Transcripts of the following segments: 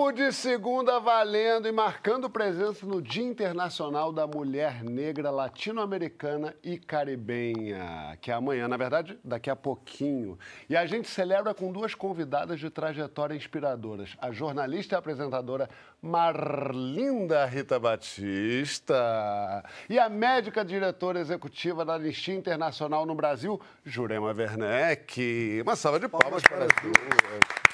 Papo de segunda valendo e marcando presença no Dia Internacional da Mulher Negra Latino-Americana e Caribenha, que é amanhã, na verdade, daqui a pouquinho. E a gente celebra com duas convidadas de trajetória inspiradoras: a jornalista e apresentadora Marlinda Rita Batista e a médica diretora executiva da Anistia Internacional no Brasil, Jurema Werneck. Uma salva de palmas, para as duas.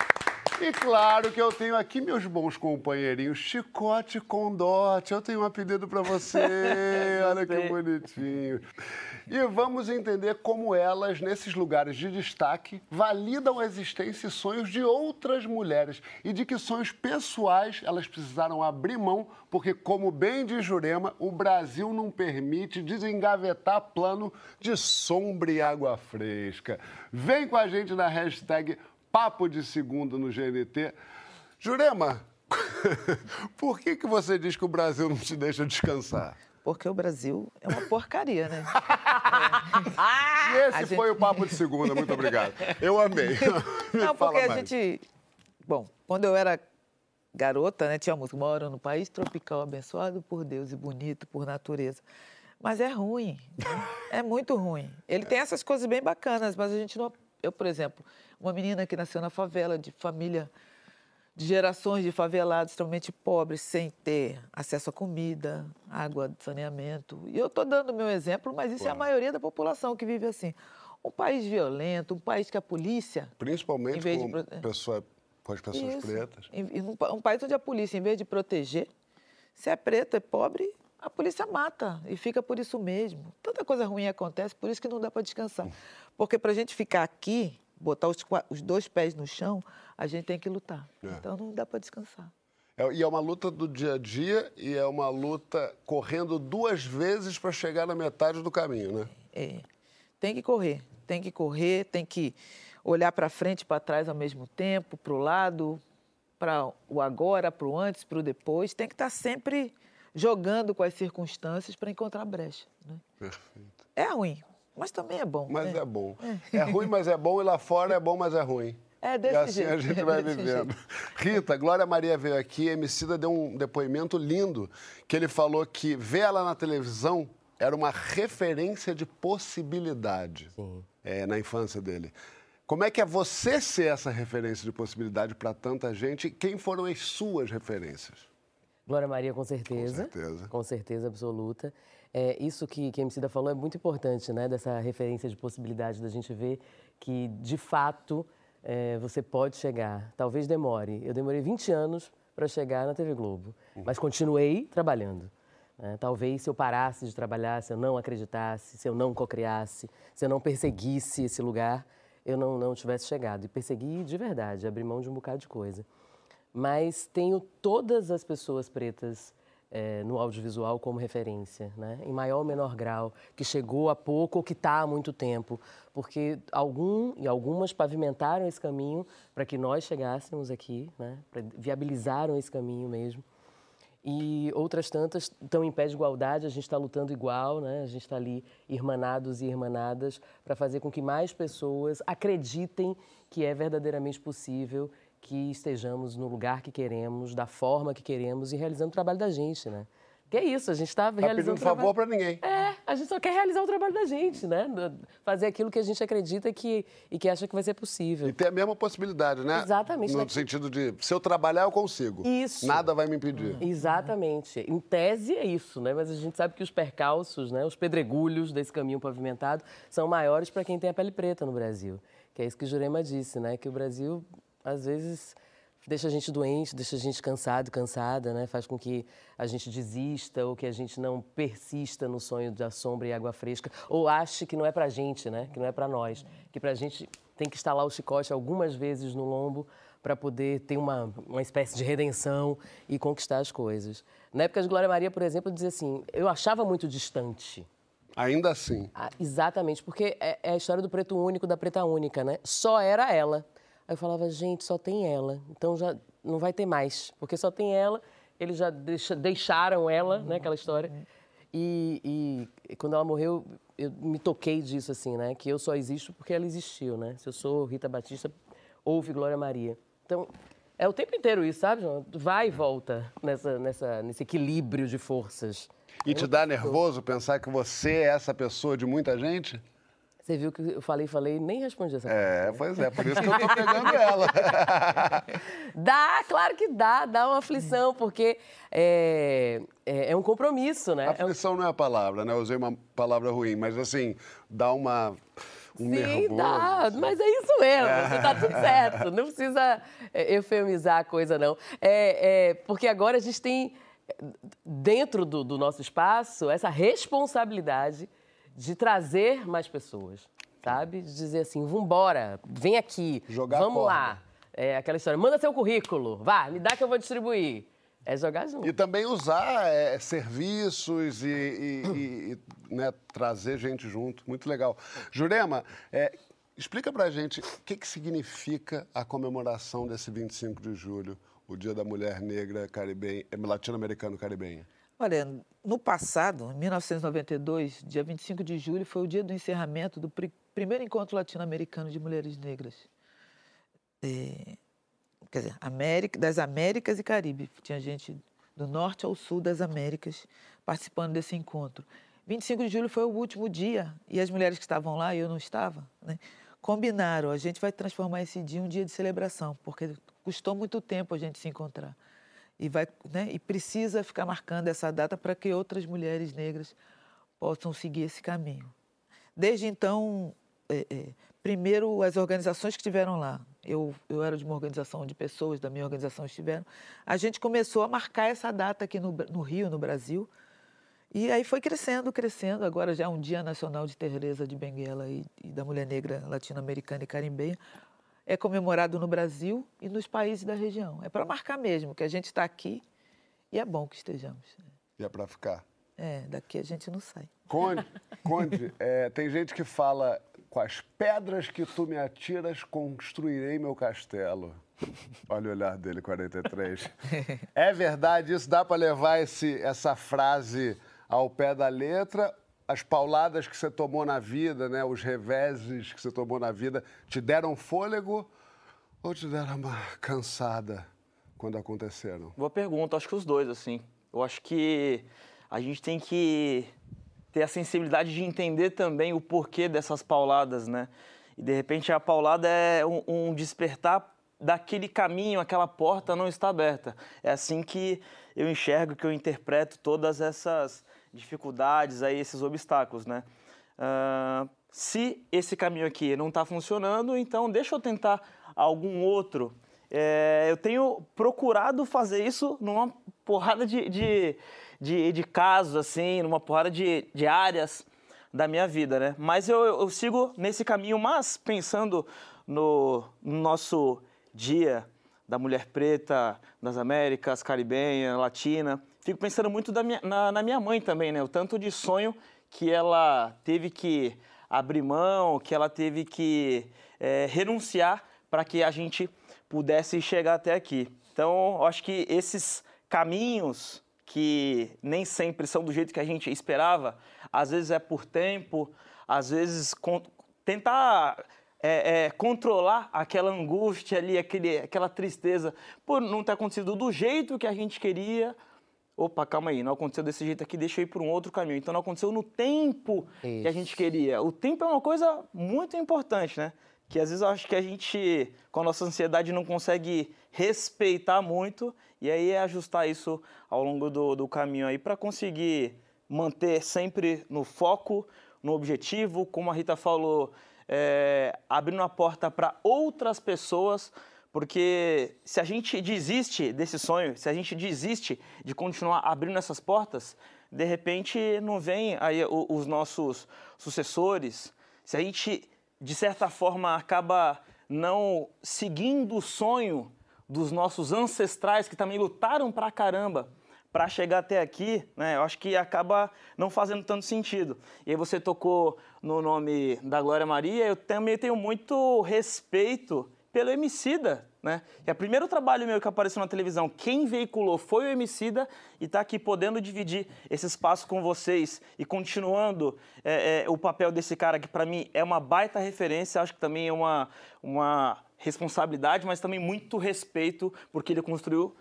E claro que eu tenho aqui meus bons companheirinhos, Chicote Condote. Eu tenho um apelido para você, olha que bonitinho. E vamos entender como elas, nesses lugares de destaque, validam a existência e sonhos de outras mulheres e de que sonhos pessoais elas precisaram abrir mão, porque, como bem diz Jurema, o Brasil não permite desengavetar plano de sombra e água fresca. Vem com a gente na hashtag Papo de Segunda no GNT. Jurema, por que, que você diz que o Brasil não te deixa descansar? Porque o Brasil é uma porcaria, né? é. E esse gente... foi o Papo de Segunda, muito obrigado. Eu amei. Não, porque a gente... Bom, quando eu era garota, né, tinha música, moro no país tropical, abençoado por Deus e bonito por natureza. Mas é ruim, né? é muito ruim. Ele tem essas coisas bem bacanas, mas a gente não... Eu, por exemplo, uma menina que nasceu na favela, de família, de gerações de favelados extremamente pobres, sem ter acesso à comida, água, saneamento. E eu estou dando o meu exemplo, mas isso é a maioria da população que vive assim. Um país violento, um país que a polícia. Principalmente com, de... pessoa, com as pessoas isso. pretas. Um país onde a polícia, em vez de proteger, se é preto, é pobre, a polícia mata e fica por isso mesmo. Tanta coisa ruim acontece, por isso que não dá para descansar. Porque para a gente ficar aqui, botar os, os, dois pés no chão, a gente tem que lutar. É. Então não dá para descansar. É, e é uma luta do dia a dia e é uma luta correndo duas vezes para chegar na metade do caminho, né? É. Tem que correr, tem que correr, tem que olhar para frente e para trás ao mesmo tempo, para o lado, para o agora, para o antes, para o depois. Tem que estar tá sempre jogando com as circunstâncias para encontrar brecha. Né? Perfeito. É ruim, mas também é bom. Mas né? é bom. É. é ruim, mas é bom, e lá fora é bom, mas é ruim. É desse e assim jeito. a gente vai vivendo. Rita, Glória Maria veio aqui, a Emicida deu um depoimento lindo, que ele falou que ver ela na televisão era uma referência de possibilidade é, na infância dele. Como é que é você ser essa referência de possibilidade para tanta gente? Quem foram as suas referências? Glória Maria, com certeza. Com certeza. Com certeza absoluta. É, isso que, que a Emicida falou é muito importante, né? Dessa referência de possibilidade da gente ver que, de fato, é, você pode chegar. Talvez demore. Eu demorei 20 anos para chegar na TV Globo, uhum. mas continuei trabalhando. Né? Talvez se eu parasse de trabalhar, se eu não acreditasse, se eu não cocriasse, se eu não perseguisse esse lugar, eu não, não tivesse chegado. E persegui de verdade, abri mão de um bocado de coisa. Mas tenho todas as pessoas pretas é, no audiovisual como referência, né? em maior ou menor grau, que chegou há pouco ou que está há muito tempo, porque algum e algumas pavimentaram esse caminho para que nós chegássemos aqui, né? viabilizaram esse caminho mesmo. E outras tantas estão em pé de igualdade, a gente está lutando igual, né? a gente está ali irmanados e irmanadas para fazer com que mais pessoas acreditem que é verdadeiramente possível que estejamos no lugar que queremos, da forma que queremos e realizando o trabalho da gente, né? Que é isso, a gente está tá realizando. pedindo favor para ninguém. É, a gente só quer realizar o trabalho da gente, né? Fazer aquilo que a gente acredita que, e que acha que vai ser possível. E ter a mesma possibilidade, né? Exatamente. No sentido de, se eu trabalhar, eu consigo. Isso. Nada vai me impedir. Exatamente. Em tese é isso, né? Mas a gente sabe que os percalços, né? os pedregulhos desse caminho pavimentado são maiores para quem tem a pele preta no Brasil. Que é isso que o Jurema disse, né? Que o Brasil às vezes deixa a gente doente, deixa a gente cansado, cansada, né? Faz com que a gente desista ou que a gente não persista no sonho da sombra e água fresca ou ache que não é pra gente, né? Que não é pra nós, que pra gente tem que instalar o chicote algumas vezes no lombo para poder ter uma, uma espécie de redenção e conquistar as coisas. Na época de Glória Maria, por exemplo, eu dizia assim, eu achava muito distante. Ainda assim. Ah, exatamente, porque é, é a história do preto único, da preta única, né? Só era ela. Aí eu falava, gente, só tem ela. Então já não vai ter mais, porque só tem ela, eles já deixa, deixaram ela, né, aquela história. E, e, quando ela morreu, eu me toquei disso, assim, né, que eu só existo porque ela existiu, né? Se eu sou Rita Batista, houve Glória Maria. Então, é o tempo inteiro isso, sabe, João? Vai e volta nessa, nessa, nesse equilíbrio de forças. E te dá nervoso pensar que você é essa pessoa de muita gente? Você viu que eu falei, falei, nem respondi essa É, pois é, por isso que eu tô pegando ela. dá, claro que dá, dá uma aflição, porque é, é, é um compromisso, né? Aflição não é a palavra, né? Eu usei uma palavra ruim, mas assim, dá uma. Um Sim, nervoso, dá, assim. mas é isso mesmo, é. tá tudo certo, não precisa é, eufemizar a coisa, não. É, é, porque agora a gente tem, dentro do, do nosso espaço, essa responsabilidade de trazer mais pessoas, sabe? De dizer assim, vambora, vem aqui, Jogar vamos lá. É aquela história, manda seu currículo, vá, me dá que eu vou distribuir. É jogar junto. E também usar é, serviços e, e, e né, trazer gente junto. Muito legal. Jurema, é, explica pra gente o que, que significa a comemoração desse 25 de julho, o Dia da Mulher Negra caribenha, latino-americano caribenha. Olha, no passado, em 1992, dia 25 de julho, foi o dia do encerramento do pr primeiro encontro latino-americano de mulheres negras. É, quer dizer, América, das Américas e Caribe. Tinha gente do norte ao sul das Américas participando desse encontro. 25 de julho foi o último dia e as mulheres que estavam lá, eu não estava, né, combinaram, a gente vai transformar esse dia em um dia de celebração, porque custou muito tempo a gente se encontrar e vai né, e precisa ficar marcando essa data para que outras mulheres negras possam seguir esse caminho. Desde então, é, é, primeiro as organizações que estiveram lá, eu, eu era de uma organização onde pessoas da minha organização estiveram, a gente começou a marcar essa data aqui no, no Rio, no Brasil, e aí foi crescendo, crescendo. Agora já é um Dia Nacional de Teresa de Benguela e, e da Mulher Negra Latino-Americana e Carimbeia é comemorado no Brasil e nos países da região. É para marcar mesmo que a gente está aqui e é bom que estejamos. Né? E é para ficar. É, daqui a gente não sai. Conde, Conde é, tem gente que fala, com as pedras que tu me atiras, construirei meu castelo. Olha o olhar dele, 43. É verdade isso? Dá para levar esse, essa frase ao pé da letra as pauladas que você tomou na vida, né, os reveses que você tomou na vida, te deram fôlego ou te deram uma cansada quando aconteceram? Boa pergunta, acho que os dois, assim. Eu acho que a gente tem que ter a sensibilidade de entender também o porquê dessas pauladas, né? E de repente a paulada é um, um despertar daquele caminho, aquela porta não está aberta. É assim que eu enxergo, que eu interpreto todas essas dificuldades, aí, esses obstáculos, né? Uh, se esse caminho aqui não está funcionando, então deixa eu tentar algum outro. É, eu tenho procurado fazer isso numa porrada de, de, de, de casos, assim, numa porrada de, de áreas da minha vida, né? Mas eu, eu sigo nesse caminho, mas pensando no, no nosso dia da mulher preta das Américas, caribenha, latina, fico pensando muito minha, na, na, minha mãe também, né? O tanto de sonho que ela teve que abrir mão, que ela teve que é, renunciar para que a gente pudesse chegar até aqui. Então, acho que esses caminhos que nem sempre são do jeito que a gente esperava, às vezes é por tempo, às vezes tentar é, é, controlar aquela angústia ali, aquele, aquela tristeza por não ter acontecido do jeito que a gente queria, opa, calma aí, não aconteceu desse jeito aqui, deixa eu ir por um outro caminho. Então não aconteceu no tempo Isso. que a gente queria. O tempo é uma coisa muito importante, né? Que às vezes eu acho que a gente, com a nossa ansiedade, não consegue respeitar muito e aí é ajustar isso ao longo do, do caminho aí para conseguir manter sempre no foco, no objetivo, como a Rita falou, é, abrindo a porta para outras pessoas porque se a gente desiste desse sonho, se a gente desiste de continuar abrindo essas portas, de repente não vem aí os nossos sucessores. Se a gente, de certa forma, acaba não seguindo o sonho dos nossos ancestrais que também lutaram pra caramba para chegar até aqui, né, eu acho que acaba não fazendo tanto sentido. E aí você tocou no nome da Glória Maria, eu também tenho muito respeito pelo Emicida, né? É o primeiro trabalho meu que apareceu na televisão. Quem veiculou foi o Emicida e está aqui podendo dividir esse espaço com vocês e continuando é, é, o papel desse cara que para mim é uma baita referência. Acho que também é uma, uma responsabilidade, mas também muito respeito porque ele construiu,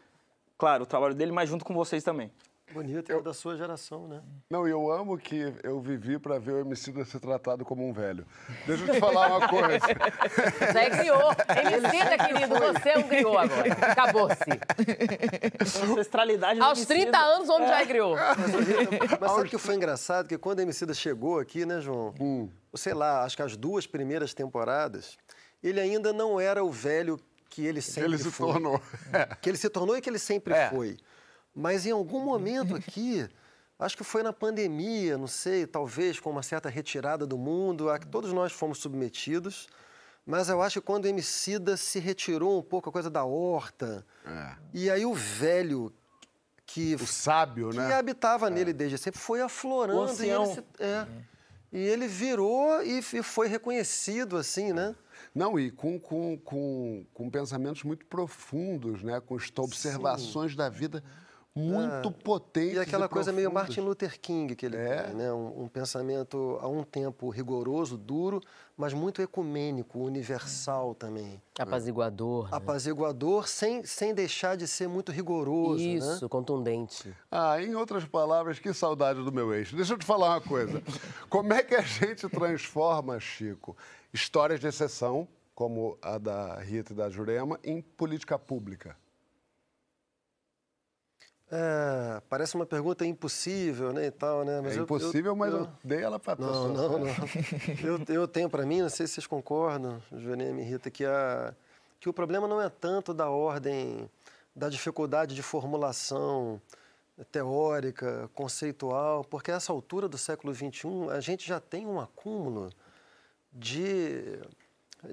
claro, o trabalho dele, mas junto com vocês também. Bonito, é da sua geração, né? Não, eu amo que eu vivi para ver o Emicida ser tratado como um velho. Deixa eu te falar uma coisa. Você criou. Emicida, querido, você é um criou agora. Acabou-se. Ancestralidade Aos 30 anos, o homem já criou. Mas sabe o que foi engraçado? Que quando a Emicida chegou aqui, né, João? Hum. Sei lá, acho que as duas primeiras temporadas, ele ainda não era o velho que ele sempre Ele se foi. tornou. Que ele se tornou e que ele sempre É. foi. Mas em algum momento aqui, acho que foi na pandemia, não sei, talvez com uma certa retirada do mundo, a que todos nós fomos submetidos. Mas eu acho que quando o Emicida se retirou um pouco a coisa da horta, e aí o velho que, O sábio, que né? habitava nele desde sempre foi aflorando. O e, ele se- é. e ele virou e foi reconhecido, assim, né? Não, e com, com, com, com pensamentos muito profundos, né? Com observações da vida muito potentes. E aquela coisa meio. Martin Luther King que ele É. tem, né? Um, um pensamento a um tempo rigoroso, duro, mas muito ecumênico, universal também. Apaziguador. né? Apaziguador, sem, sem deixar de ser muito rigoroso, né? Isso, contundente. Ah, em outras palavras, que saudade do meu ex. Deixa eu te falar uma coisa. Como é que a gente transforma, Chico, histórias de exceção, como a da Rita e da Jurema, em política pública? É, parece uma pergunta impossível, né, e tal, né? é eu- impossível, mas eu, eu- dei ela para Não, não, não. Eu, eu tenho para mim, não sei se vocês concordam, Jurema e Rita, que, a, que o problema não é tanto da ordem, da dificuldade de formulação teórica, conceitual, porque a essa altura do século XXI a gente já tem um acúmulo de,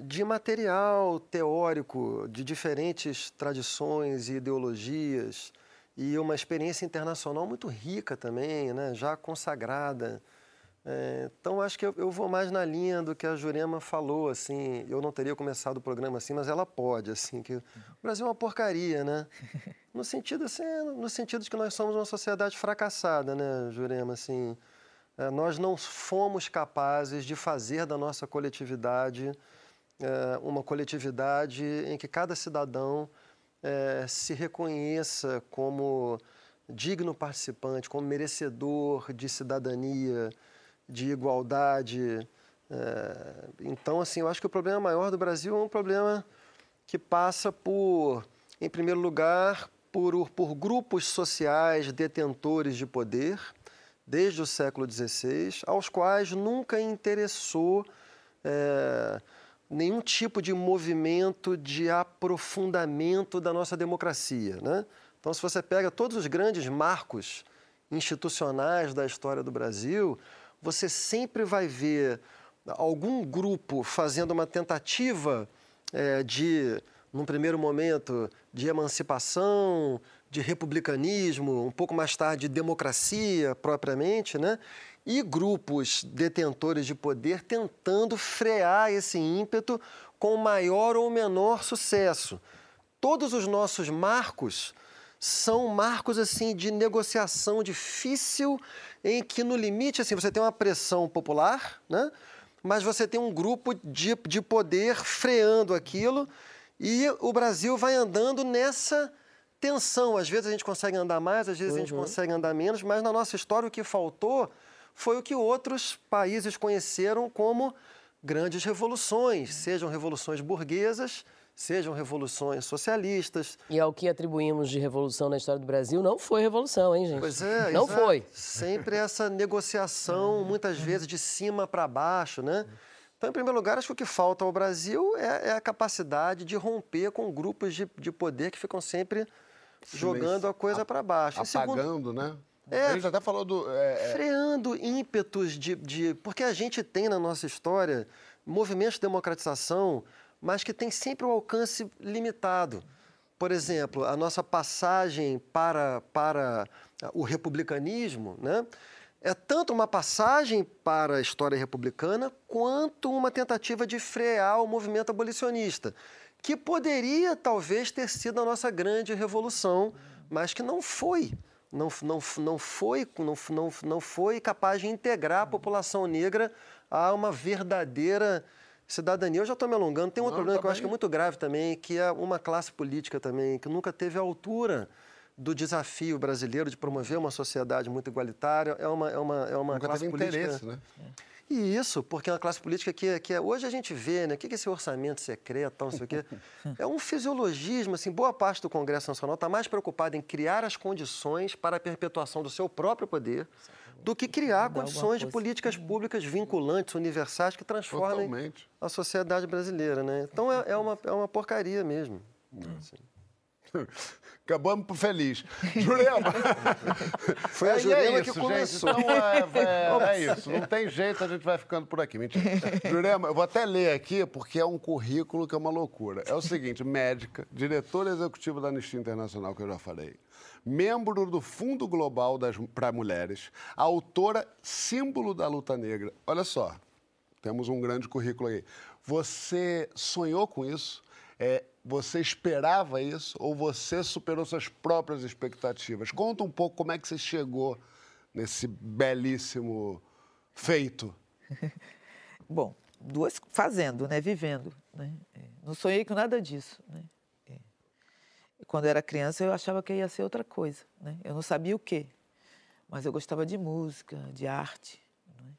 de material teórico de diferentes tradições e ideologias e uma experiência internacional muito rica também, né, já consagrada. É, então, acho que eu, eu vou mais na linha do que a Jurema falou, assim, eu não teria começado o programa assim, mas ela pode, assim, que o Brasil é uma porcaria, né? No sentido, assim, no sentido de que nós somos uma sociedade fracassada, né, Jurema, assim, é, nós não fomos capazes de fazer da nossa coletividade é, uma coletividade em que cada cidadão é, se reconheça como digno participante, como merecedor de cidadania, de igualdade. É, então, assim, eu acho que o problema maior do Brasil é um problema que passa por, em primeiro lugar, por, por grupos sociais detentores de poder, desde o século XVI, aos quais nunca interessou é, nenhum tipo de movimento de aprofundamento da nossa democracia. Né? Então, se você pega todos os grandes marcos institucionais da história do Brasil, você sempre vai ver algum grupo fazendo uma tentativa é, de, num primeiro momento, de emancipação, de republicanismo, um pouco mais tarde de democracia propriamente, né? E grupos detentores de poder tentando frear esse ímpeto com maior ou menor sucesso. Todos os nossos marcos são marcos assim de negociação difícil em que no limite assim você tem uma pressão popular, né? Mas você tem um grupo de, de poder freando aquilo e o Brasil vai andando nessa tensão. Às vezes a gente consegue andar mais, às vezes a gente consegue andar menos, mas na nossa história o que faltou foi o que outros países conheceram como grandes revoluções, sejam revoluções burguesas, sejam revoluções socialistas. E ao que atribuímos de revolução na história do Brasil, não foi revolução, hein, gente? Pois é, Não exato. foi. Sempre essa negociação, muitas vezes de cima para baixo, né? Então, em primeiro lugar, acho que o que falta ao Brasil é, é a capacidade de romper com grupos de, de poder que ficam sempre jogando a coisa para baixo. Em segundo- Apagando, né? É. Gente até falou do. é, é, freando ímpetos de, de. Porque a gente tem na nossa história movimentos de democratização, mas que tem sempre um alcance limitado. Por exemplo, a nossa passagem para, para o republicanismo né, é tanto uma passagem para a história republicana quanto uma tentativa de frear o movimento abolicionista. que poderia talvez ter sido a nossa grande revolução, mas que não foi. Não, não, não, foi, não, não, não foi capaz de integrar a população negra a uma verdadeira cidadania. Eu já estou me alongando. Tem um outro problema tá que eu acho que é muito grave também, que é uma classe política também, que nunca teve a altura do desafio brasileiro de promover uma sociedade muito igualitária. É uma, é uma, é uma classe política. Interesse, né? E isso, porque é uma classe política que, que é, hoje a gente vê, né? O que é esse orçamento secreto, não sei o quê. É um fisiologismo, assim, boa parte do Congresso Nacional está mais preocupada em criar as condições para a perpetuação do seu próprio poder do que criar condições de políticas públicas vinculantes, universais, que transformem Totalmente. a sociedade brasileira, né? Então é, é, uma, é uma porcaria mesmo. Assim. Acabamos feliz. Jurema! Foi a Jurema é isso, que começou. Gente, então é, é, é, isso, não tem jeito, a gente vai ficando por aqui. Mentira. Jurema, eu vou até ler aqui, porque é um currículo que é uma loucura. É o seguinte, médica, diretora executiva da Anistia Internacional, que eu já falei, membro do Fundo Global para Mulheres, autora símbolo da luta negra. Olha só, temos um grande currículo aí. Você sonhou com isso? É, você esperava isso ou você superou suas próprias expectativas? Conta um pouco como é que você chegou nesse belíssimo feito. Bom, duas fazendo, né, vivendo, né? É, não sonhei com nada disso, né? É. Quando eu era criança eu achava que ia ser outra coisa, né? Eu não sabia o quê, mas eu gostava de música, de arte, né?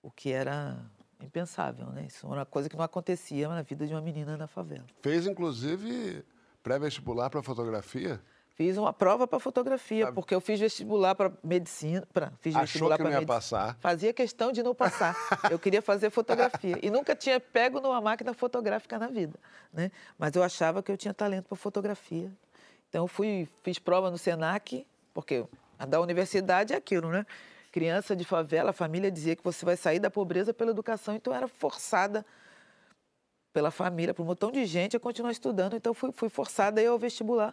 o que era impensável, né? Isso era uma coisa que não acontecia na vida de uma menina na favela. Fez, inclusive, pré-vestibular para fotografia? Fiz uma prova para fotografia, ah. porque eu fiz vestibular para medicina. Pra, fiz Achou vestibular que não ia passar? Fazia questão de não passar. eu queria fazer fotografia. E nunca tinha pego numa máquina fotográfica na vida. Né? Mas eu achava que eu tinha talento para fotografia. Então, eu fui, fiz prova no SENAC, porque a da universidade é aquilo, né? Criança de favela, a família dizia que você vai sair da pobreza pela educação, então era forçada pela família, por um montão de gente a continuar estudando, então fui, fui forçada a ir ao vestibular.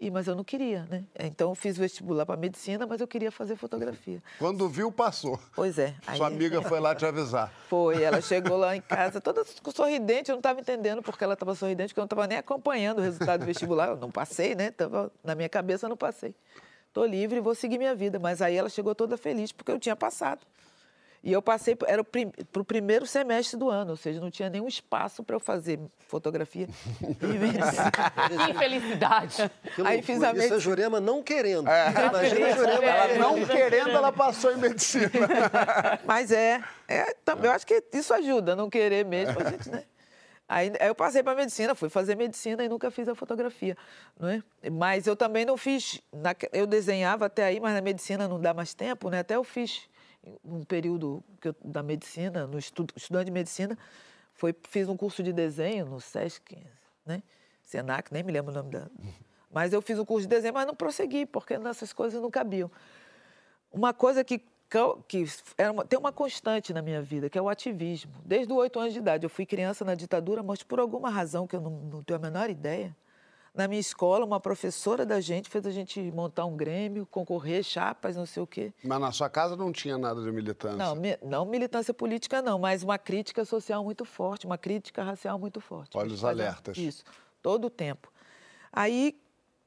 E, mas eu não queria, né? Então eu fiz vestibular para medicina, mas eu queria fazer fotografia. Quando viu, passou. Pois é. Aí... Sua amiga foi lá te avisar. Foi, ela chegou lá em casa toda sorridente, eu não estava entendendo porque ela estava sorridente, porque eu não estava nem acompanhando o resultado do vestibular. Eu não passei, né? Tava, na minha cabeça eu não passei estou livre e vou seguir minha vida. Mas aí ela chegou toda feliz porque eu tinha passado. E eu passei, era para o primeiro semestre do ano, ou seja, não tinha nenhum espaço para eu fazer fotografia. que infelicidade. Aí fiz a medicina. Isso é Jurema não querendo. É. Imagina a Jurema. Ela não querendo, ela passou em medicina. Mas é, é, eu acho que isso ajuda, não querer mesmo. A gente, né? Aí, aí eu passei para medicina, fui fazer medicina e nunca fiz a fotografia, não é? Mas eu também não fiz, na, eu desenhava até aí, mas na medicina não dá mais tempo, né? Até eu fiz um período eu, da medicina, no estudo, estudante de medicina, foi, fiz um curso de desenho no SESC, né? Senac, nem me lembro o nome da. Mas eu fiz um curso de desenho, mas não prossegui, porque nessas coisas não cabiam. Uma coisa que que era uma, tem uma constante na minha vida, que é o ativismo. Desde os oito anos de idade. Eu fui criança na ditadura, mas por alguma razão que eu não, não tenho a menor ideia, na minha escola, uma professora da gente fez a gente montar um grêmio, concorrer, chapas, não sei o quê. Mas na sua casa não tinha nada de militância? Não, mi, não militância política não, mas uma crítica social muito forte, uma crítica racial muito forte. Olhos alertas. Isso, todo o tempo. Aí,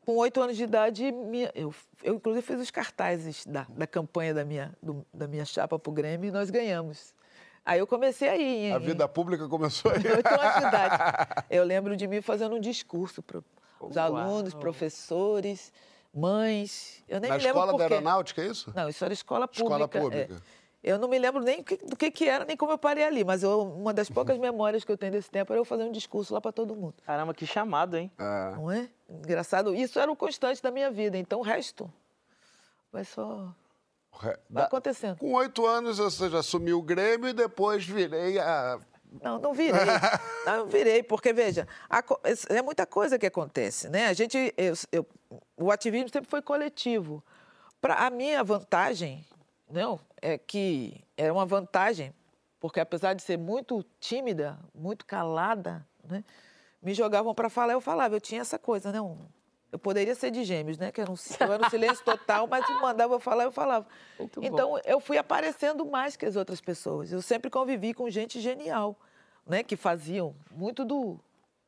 com oito anos de idade, minha, eu, eu inclusive fiz os cartazes da, da campanha da minha, do, da minha chapa para o Grêmio e nós ganhamos. Aí eu comecei aí. A vida pública começou aí. Oito anos de idade. Eu lembro de mim fazendo um discurso para os alunos, professores, mães. Eu nem Na me lembro escola da aeronáutica, é isso? Não, isso era escola pública. Escola pública. É. Eu não me lembro nem do que, que era, nem como eu parei ali, mas eu, uma das poucas memórias que eu tenho desse tempo era eu fazer um discurso lá para todo mundo. Caramba, que chamado, hein? É. Não é? Engraçado. Isso era o constante da minha vida, então o resto vai só. Vai acontecendo. Com oito anos você já assumiu o Grêmio e depois virei a. Não, não virei. não virei, porque, veja, a, é muita coisa que acontece, né? A gente. Eu, eu, o ativismo sempre foi coletivo. Para a minha vantagem, não, é que era uma vantagem, porque apesar de ser muito tímida, muito calada, né, me jogavam para falar, eu falava, eu tinha essa coisa, né? Um, eu poderia ser de gêmeos, né? Que era um, eu era um silêncio total, mas me mandava eu falar, eu falava. Muito então, bom. eu fui aparecendo mais que as outras pessoas. Eu sempre convivi com gente genial, né? Que faziam muito do,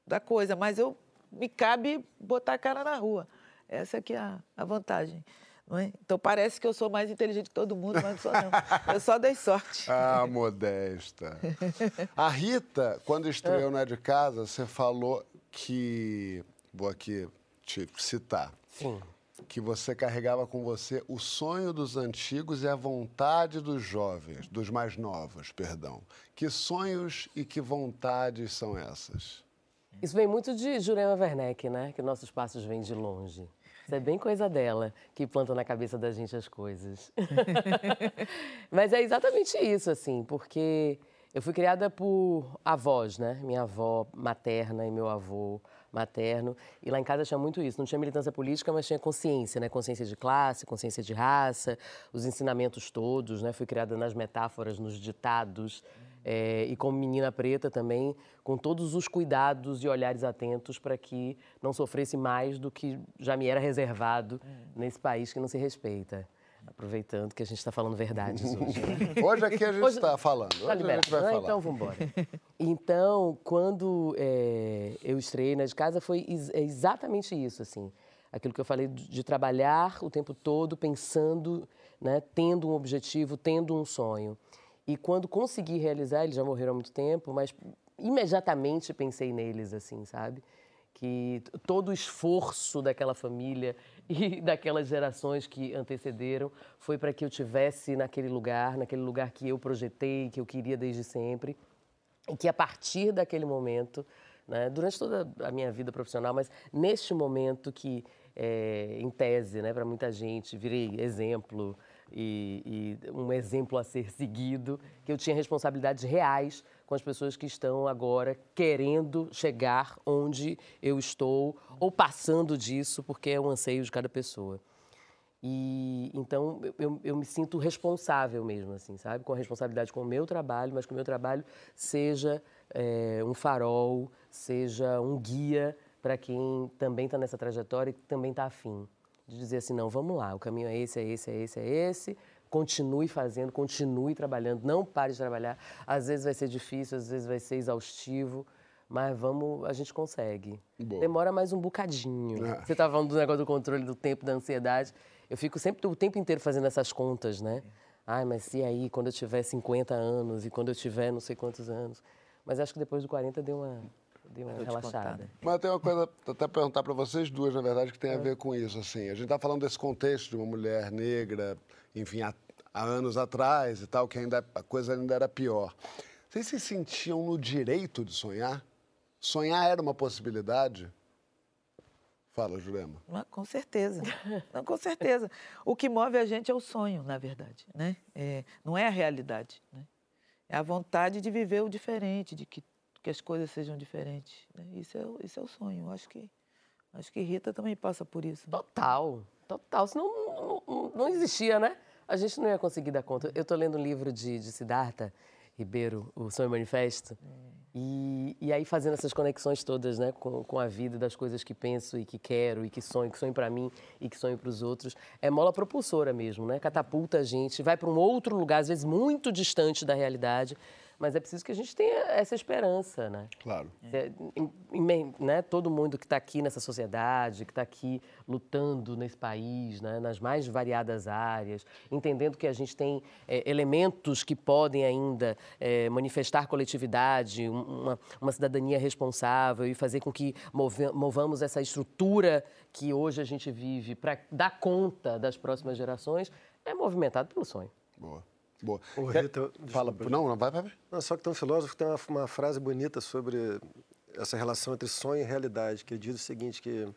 da coisa, mas eu me cabe botar a cara na rua. Essa aqui é a, a vantagem. É? Então parece que eu sou mais inteligente que todo mundo, mas não sou não. Eu só dei sorte. Ah, modesta. A Rita, quando estreou é de Casa, você falou que. Vou aqui te citar. Sim. Que você carregava com você o sonho dos antigos e a vontade dos jovens, dos mais novos, perdão. Que sonhos e que vontades são essas? Isso vem muito de Jurema Werneck, né? Que nossos passos vêm de longe. Isso é bem coisa dela, que planta na cabeça da gente as coisas. Mas é exatamente isso, assim, porque eu fui criada por avós, né? Minha avó materna e meu avô materno. E lá em casa tinha muito isso. Não tinha militância política, mas tinha consciência, né? Consciência de classe, consciência de raça, os ensinamentos todos, né? Fui criada nas metáforas, nos ditados. É, e como menina preta também, com todos os cuidados e olhares atentos para que não sofresse mais do que já me era reservado nesse país que não se respeita. Aproveitando que a gente está falando verdades hoje. Né? Hoje aqui a gente está falando. Hoje Tá a gente vai né? falar. Então, vamos embora. Então, quando é, eu estreiei na de casa, foi ex- é exatamente isso, assim. Aquilo que eu falei de, de trabalhar o tempo todo pensando, né, tendo um objetivo, tendo um sonho. E quando consegui realizar, eles já morreram há muito tempo, mas imediatamente pensei neles, assim, sabe? Que todo o esforço daquela família e daquelas gerações que antecederam foi para que eu tivesse naquele lugar, naquele lugar que eu projetei, que eu queria desde sempre. E que a partir daquele momento, né, durante toda a minha vida profissional, mas neste momento que, é, em tese, né, para muita gente, virei exemplo e, e um exemplo a ser seguido, que eu tinha responsabilidades reais com as pessoas que estão agora querendo chegar onde eu estou ou passando disso, porque é um anseio de cada pessoa. E então eu- eu, me sinto responsável mesmo, assim, sabe? Com a responsabilidade com o meu trabalho, mas que o meu trabalho seja eh, um farol, seja um guia para quem também está nessa trajetória e também está afim. De dizer assim, não, vamos lá, o caminho é esse, é esse, é esse, é esse. Continue fazendo, continue trabalhando, não pare de trabalhar. Às vezes vai ser difícil, às vezes vai ser exaustivo, mas vamos, a gente consegue. Boa. Demora mais um bocadinho. É. Você estava falando do negócio do controle do tempo, da ansiedade. Eu fico sempre o tempo inteiro fazendo essas contas, né? Ai, mas e aí, quando eu tiver 50 anos e quando eu tiver não sei quantos anos? Mas acho que depois do 40 deu uma, deu uma relaxada. Mas tem uma coisa, até perguntar para vocês duas, na verdade, que tem a ver com isso. Assim. A gente está falando desse contexto de uma mulher negra, enfim, há, há anos atrás e tal, que ainda, a coisa ainda era pior. Vocês se sentiam no direito de sonhar? Sonhar era uma possibilidade? Fala, Jurema. Mas, com certeza. Não, com certeza. O que move a gente é o sonho, na verdade. Né? É, não é a realidade. Né? É a vontade de viver o diferente, de que, que as coisas sejam diferentes. né? Isso, é, isso é o sonho. Acho que, acho que Rita também passa por isso. né? Total, total. Senão não, não, não existia, né? A gente não ia conseguir dar conta. Eu estou lendo um livro de, de Siddhartha Ribeiro, O Sonho Manifesto, e, e aí fazendo essas conexões todas, né, com, com a vida, das coisas que penso e que quero e que sonho, que sonho para mim e que sonho para os outros, é mola propulsora mesmo, né? Catapulta a gente, vai para um outro lugar, às vezes muito distante da realidade, mas é preciso que a gente tenha essa esperança, né? Claro. É, em- em- né, todo mundo que está aqui nessa sociedade, que está aqui lutando nesse país, né, nas mais variadas áreas, entendendo que a gente tem é, elementos que podem ainda é, manifestar coletividade, um- uma, uma cidadania responsável e fazer com que move- movamos essa estrutura que hoje a gente vive para dar conta das próximas gerações, é movimentado pelo sonho. Boa. Boa. Ô, Rita, Fala. Não, não, vai, vai, vai. Não, só que tem um filósofo que tem uma, uma frase bonita sobre essa relação entre sonho e realidade, que diz o seguinte, que,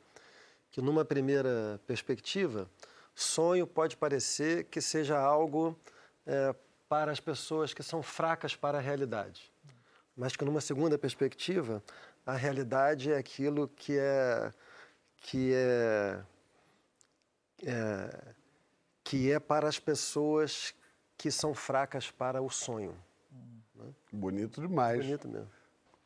que numa primeira perspectiva, sonho pode parecer que seja algo é, para as pessoas que são fracas para a realidade. Mas que numa segunda perspectiva, a realidade é aquilo que é, que é, é que é para as pessoas que são fracas para o sonho. Bonito demais. Bonito mesmo.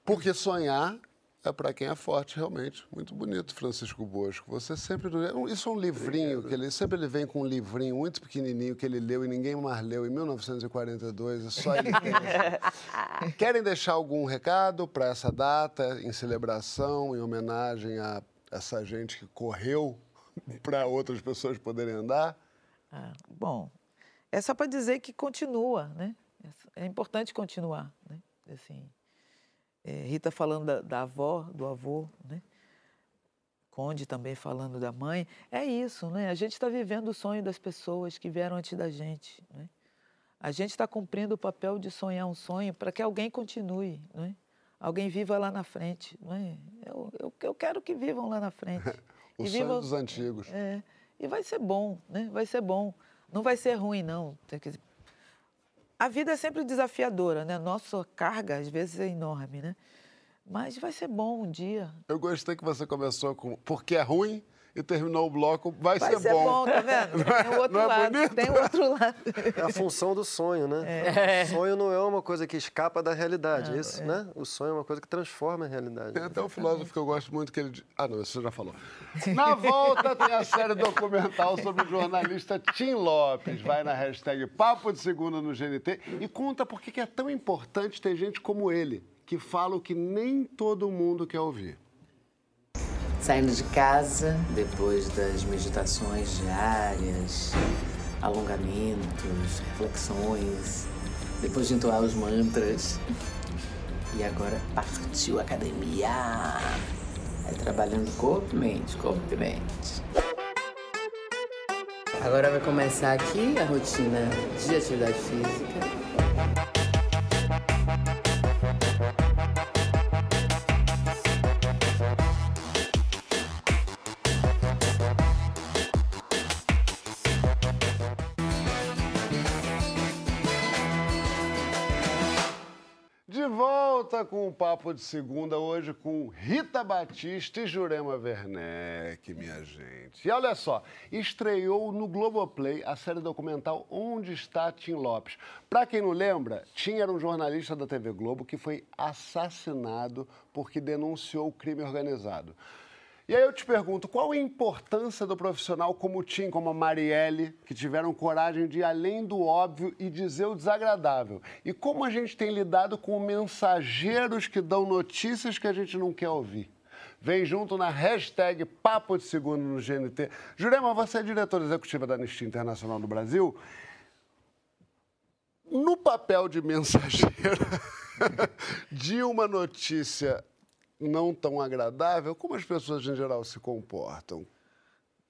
Porque sonhar é para quem é forte, realmente. Muito bonito, Francisco Bosco. Você sempre. Isso é um livrinho, que ele sempre ele vem com um livrinho muito pequenininho que ele leu e ninguém mais leu em 1942, é só ele tem. Querem deixar algum recado para essa data, em celebração, em homenagem a essa gente que correu para outras pessoas poderem andar? Ah, bom, é só para dizer que continua, né? É importante continuar, né? Assim, é, Rita falando da, da, avó, do avô, né? Conde também falando da mãe. É isso, né? A gente está vivendo o sonho das pessoas que vieram antes da gente, né? A gente está cumprindo o papel de sonhar um sonho para que alguém continue, né? Alguém viva lá na frente, não é? Eu, eu, eu quero que vivam lá na frente. o sonho vivam, dos antigos. É, e vai ser bom, né? Vai ser bom. Não vai ser ruim, não. A vida é sempre desafiadora, né? Nossa carga, às vezes, é enorme, né? Mas vai ser bom um dia. Eu gostei que você começou com porque é ruim e terminou o bloco, vai, vai ser, ser bom. bom. tá vendo? Tem o outro não é lado. bonito? Tem o outro lado. É a função do sonho, né? É. O sonho não é uma coisa que escapa da realidade, não, isso, é. né? O sonho é uma coisa que transforma a realidade. Tem até um filósofo que eu gosto muito que ele... Ah, não, você já falou. Na volta tem a série documental sobre o jornalista Tim Lopes. Vai na hashtag Papo de Segunda no GNT e conta por que é tão importante ter gente como ele, que fala o que nem todo mundo quer ouvir. Saindo de casa, depois das meditações diárias, alongamentos, reflexões, depois de entoar os mantras. E agora partiu academia. É trabalhando corpo e mente, corpo e mente. Agora vai começar aqui a rotina de atividade física. O Papo de Segunda, hoje com Rita Batista e Jurema Werneck, minha gente. E olha só, estreou no Globoplay a série documental Onde está Tim Lopes. Para quem não lembra, Tim era um jornalista da TV Globo que foi assassinado porque denunciou o crime organizado. E aí eu te pergunto, qual a importância do profissional como o Tim, como a Marielle, que tiveram coragem de ir além do óbvio e dizer o desagradável? E como a gente tem lidado com mensageiros que dão notícias que a gente não quer ouvir? Vem junto na hashtag Papo de Segundo no GNT. Jurema, você é diretora executiva da Anistia Internacional do Brasil. No papel de mensageira de uma notícia não tão agradável, como as pessoas em geral se comportam?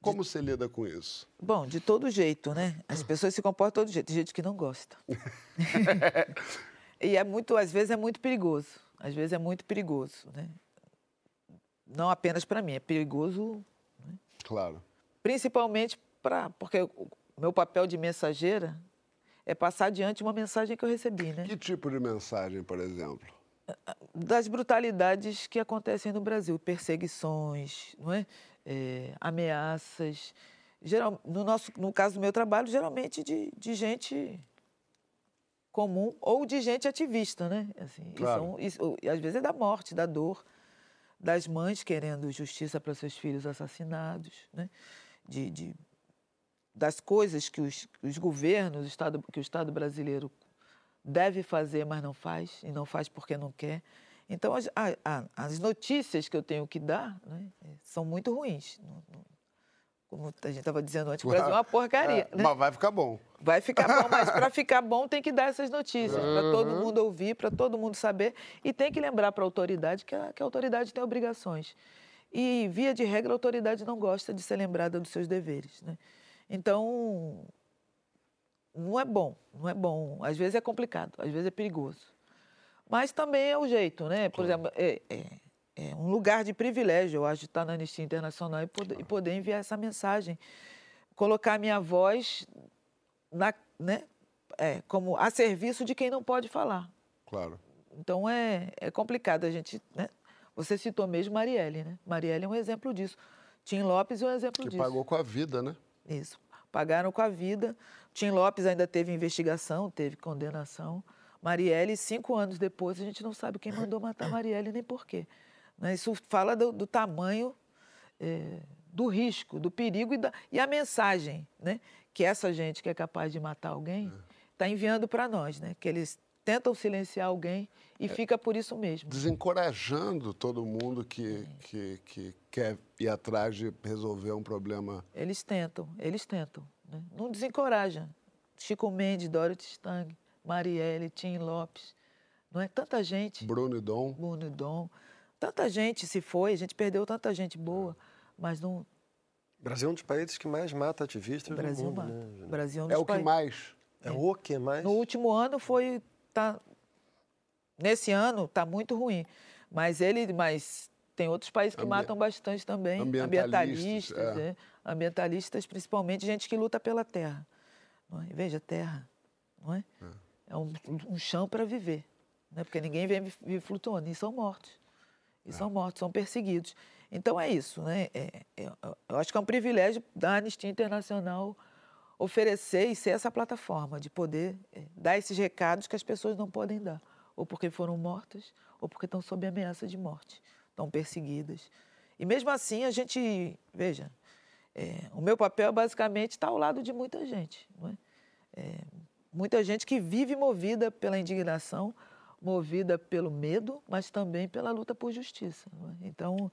Como você lida com isso? Bom, de todo jeito, né? As pessoas se comportam de todo jeito. Tem gente que não gosta. e é muito, às vezes é muito perigoso. Às vezes é muito perigoso, né? Não apenas para mim, é perigoso. Né? Claro. Principalmente para, porque o meu papel de mensageira é passar adiante uma mensagem que eu recebi, né? Que tipo de mensagem, por exemplo? Das brutalidades que acontecem no Brasil, perseguições, não é? é ameaças. Geral, no, nosso, no caso do meu trabalho, geralmente de, de gente comum ou de gente ativista, né? Assim, claro. às vezes é da morte, da dor, das mães querendo justiça para seus filhos assassinados, né? De, de das coisas que os, os governos, o Estado, que o Estado brasileiro deve fazer, mas não faz, e não faz porque não quer. Então, as, as notícias que eu tenho que dar né, são muito ruins. Como a gente estava dizendo antes, o Brasil é uma porcaria. É, né? Mas vai ficar bom. Vai ficar bom, mas para ficar bom tem que dar essas notícias, uhum. para todo mundo ouvir, para todo mundo saber. E tem que lembrar para a autoridade que a, que a autoridade tem obrigações. E, via de regra, a autoridade não gosta de ser lembrada dos seus deveres. Né? Então, não é bom, não é bom. Às vezes é complicado, às vezes é perigoso. Mas também é o jeito, né? Por exemplo, é, é, é, um lugar de privilégio, eu acho, estar na Anistia Internacional e poder, e poder enviar essa mensagem. Colocar a minha voz na, né, é, como a serviço de quem não pode falar. Claro. Então é, é complicado a gente. Né? Você citou mesmo Marielle, né? Marielle é um exemplo disso. Tim Lopes é um exemplo que disso. Que pagou com a vida, né? Isso. Pagaram com a vida. Tim Lopes ainda teve investigação, teve condenação. Marielle, cinco anos depois, a gente não sabe quem mandou matar Marielle nem por quê. Né? Isso fala do, do tamanho é, do risco, do perigo e, da, e a mensagem né? que essa gente que é capaz de matar alguém está enviando para nós, né? que eles tentam silenciar alguém e é, fica por isso mesmo. Desencorajando todo mundo que, que, que, quer ir atrás de resolver um problema. Eles tentam, eles tentam. Né? Não desencoraja. Chico Mendes, Dorothy Stang, Marielle, Tim Lopes, não é? Tanta gente. Bruno e Dom. Bruno e Dom. Tanta gente se foi, a gente perdeu tanta gente boa, mas não. O Brasil é um dos países que mais mata ativistas o Brasil do mundo, mata. né? Brasil é, um é o que mais. É, é o que mais. No último ano foi tá nesse ano está muito ruim, mas ele, mas tem outros países que Ambi... matam bastante também, ambientalistas, ambientalistas, é. É. ambientalistas principalmente gente que luta pela terra. É? Veja, terra, não é? É, é um, um chão para viver, né? Porque ninguém vive flutuando e são mortos, e são mortos, são perseguidos. Então é isso, né? É, é, eu acho que é um privilégio da Anistia Internacional oferecer e ser essa plataforma de poder é, dar esses recados que as pessoas não podem dar, ou porque foram mortas, ou porque estão sob ameaça de morte, estão perseguidas. E mesmo assim a gente, veja, é, o meu papel basicamente está ao lado de muita gente, é? é? muita gente que vive movida pela indignação, movida pelo medo, mas também pela luta por justiça. É? Então,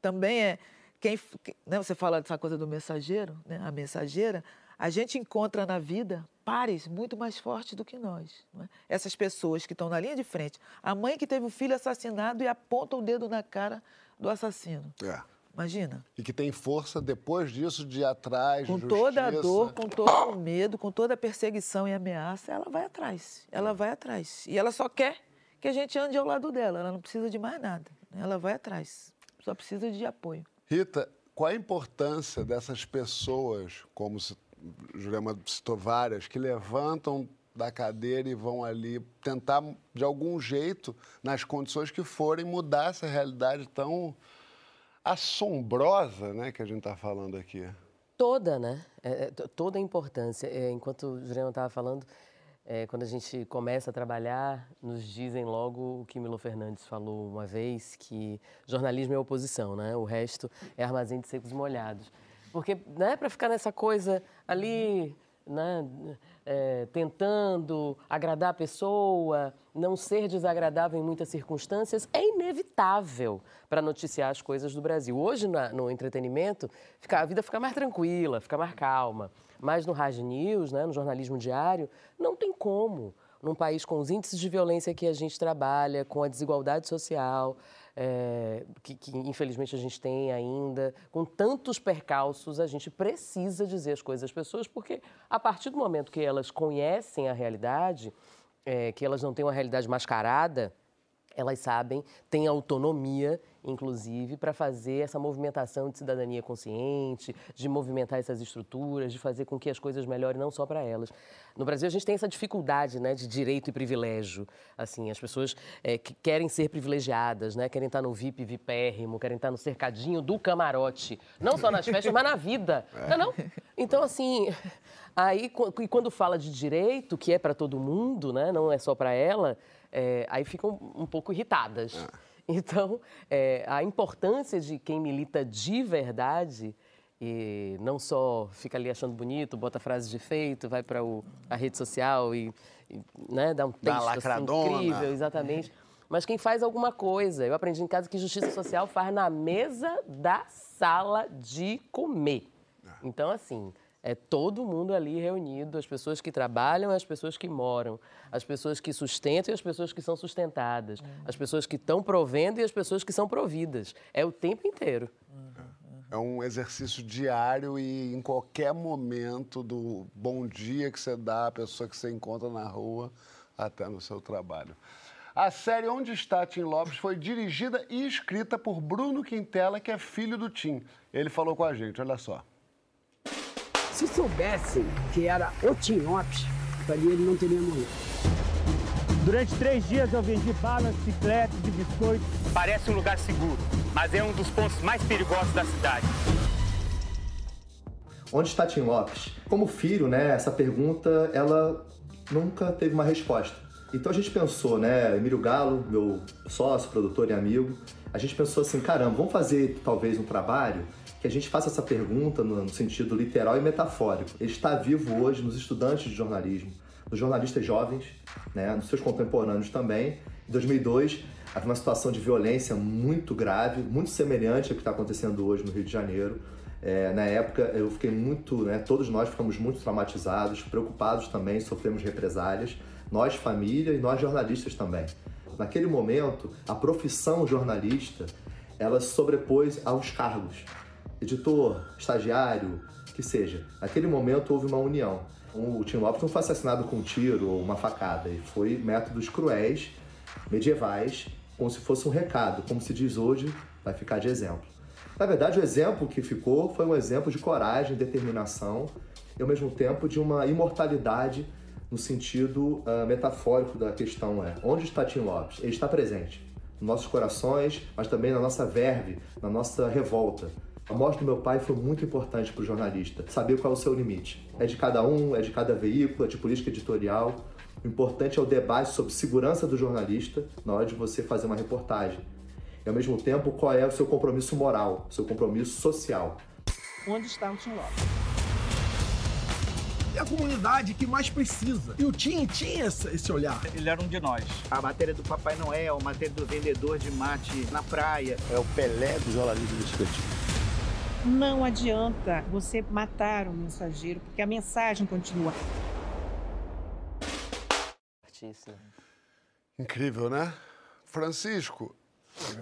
também é quem, né, você fala dessa coisa do mensageiro, né, a mensageira, a gente encontra na vida pares muito mais fortes do que nós. É? Essas pessoas que estão na linha de frente. A mãe que teve o filho assassinado e aponta o dedo na cara do assassino. É. Imagina. E que tem força depois disso de ir atrás, Com justiça. toda a dor, com todo o medo, com toda a perseguição e ameaça, ela vai atrás. Ela vai atrás. E ela só quer que a gente ande ao lado dela. Ela não precisa de mais nada. Ela vai atrás. Só precisa de apoio. Rita, qual a importância dessas pessoas, como se Jurema citou várias, que levantam da cadeira e vão ali tentar, de algum jeito, nas condições que forem, mudar essa realidade tão assombrosa né, que a gente está falando aqui. Toda, né? É, é toda a importância. É, enquanto o Jurema estava falando, é, quando a gente começa a trabalhar, nos dizem logo o que Milo Fernandes falou uma vez, que jornalismo é oposição, né? O resto é armazém de secos molhados. Porque, né, para ficar nessa coisa ali, né, é, tentando agradar a pessoa, não ser desagradável em muitas circunstâncias, é inevitável para noticiar as coisas do Brasil. Hoje, na, no entretenimento, fica, a vida fica mais tranquila, fica mais calma. Mas no Hard News, né, no jornalismo diário, não tem como. Num país com os índices de violência que a gente trabalha, com a desigualdade social, é, que, que, infelizmente a gente tem ainda, com tantos percalços, a gente precisa dizer as coisas às pessoas, porque a partir do momento que elas conhecem a realidade, é, que elas não têm uma realidade mascarada, elas sabem, têm autonomia, inclusive, para fazer essa movimentação de cidadania consciente, de movimentar essas estruturas, de fazer com que as coisas melhorem não só para elas. No Brasil, a gente tem essa dificuldade né, de direito e privilégio. Assim, as pessoas é, que querem ser privilegiadas, né, querem estar no VIP vipérrimo, querem estar no cercadinho do camarote. Não só nas festas, mas na vida. Não, é não? Então, assim, aí quando fala de direito, que é para todo mundo, né, não é só para ela, é, aí ficam um pouco irritadas. Ah. Então, é, a importância de quem milita de verdade e não só fica ali achando bonito, bota frases de efeito, vai para a rede social e, e né, dá um texto assim, incrível, exatamente. Mas quem faz alguma coisa, eu aprendi em casa que justiça social faz na mesa da sala de comer. Ah. Então, assim, é todo mundo ali reunido, as pessoas que trabalham, as pessoas que moram, as pessoas que sustentam e as pessoas que são sustentadas, uhum. as pessoas que estão provendo e as pessoas que são providas. É o tempo inteiro. É um exercício diário e em qualquer momento do bom dia que você dá à pessoa que você encontra na rua até no seu trabalho. A série Onde está Tim Lopes foi dirigida e escrita por Bruno Quintela, que é filho do Tim. Ele falou com a gente, olha só. Se soubessem que era o Tim Lopes, ali ele não teria morrido. Durante três dias eu vendi balas, chicletes e biscoitos. Parece um lugar seguro, mas é um dos pontos mais perigosos da cidade. Onde está Tim Lopes? Como filho, né, essa pergunta, ela nunca teve uma resposta. Então a gente pensou, né, Emílio Galo, meu sócio, produtor e amigo, a gente pensou assim, caramba, vamos fazer talvez um trabalho que a gente faça essa pergunta no, sentido literal e metafórico. Ele está vivo hoje nos estudantes de jornalismo, nos jornalistas jovens, né, nos seus contemporâneos também. Em 2002, havia uma situação de violência muito grave, muito semelhante ao que está acontecendo hoje no Rio de Janeiro. É, na época, eu fiquei muito, né, todos nós ficamos muito traumatizados, preocupados também, sofremos represálias, nós, família, e nós, jornalistas também. Naquele momento, a profissão jornalista, ela sobrepôs aos cargos. Editor, estagiário, que seja. Naquele momento, houve uma união. O Tim Lopes não foi assassinado com um tiro ou uma facada, e foi métodos cruéis, medievais, como se fosse um recado, como se diz hoje, vai ficar de exemplo. Na verdade, o exemplo que ficou foi um exemplo de coragem, determinação e, ao mesmo tempo, de uma imortalidade no sentido uh, metafórico da questão é onde está Tim Lopes? Ele está presente nos nossos corações, mas também na nossa verve, na nossa revolta. A morte do meu pai foi muito importante para o jornalista, saber qual é o seu limite. É de cada um, é de cada veículo, é de política editorial. O importante é o debate sobre segurança do jornalista na hora de você fazer uma reportagem. E ao mesmo tempo, qual é o seu compromisso moral, o seu compromisso social. Onde está o Tim Lopes? é a comunidade que mais precisa. E o Tim tinha esse olhar. Ele era um de nós. A matéria do Papai Noel, a matéria do vendedor de mate na praia. É o Pelé do jornalismo investigativo. Não adianta você matar o mensageiro, porque a mensagem continua. Incrível, né? Francisco,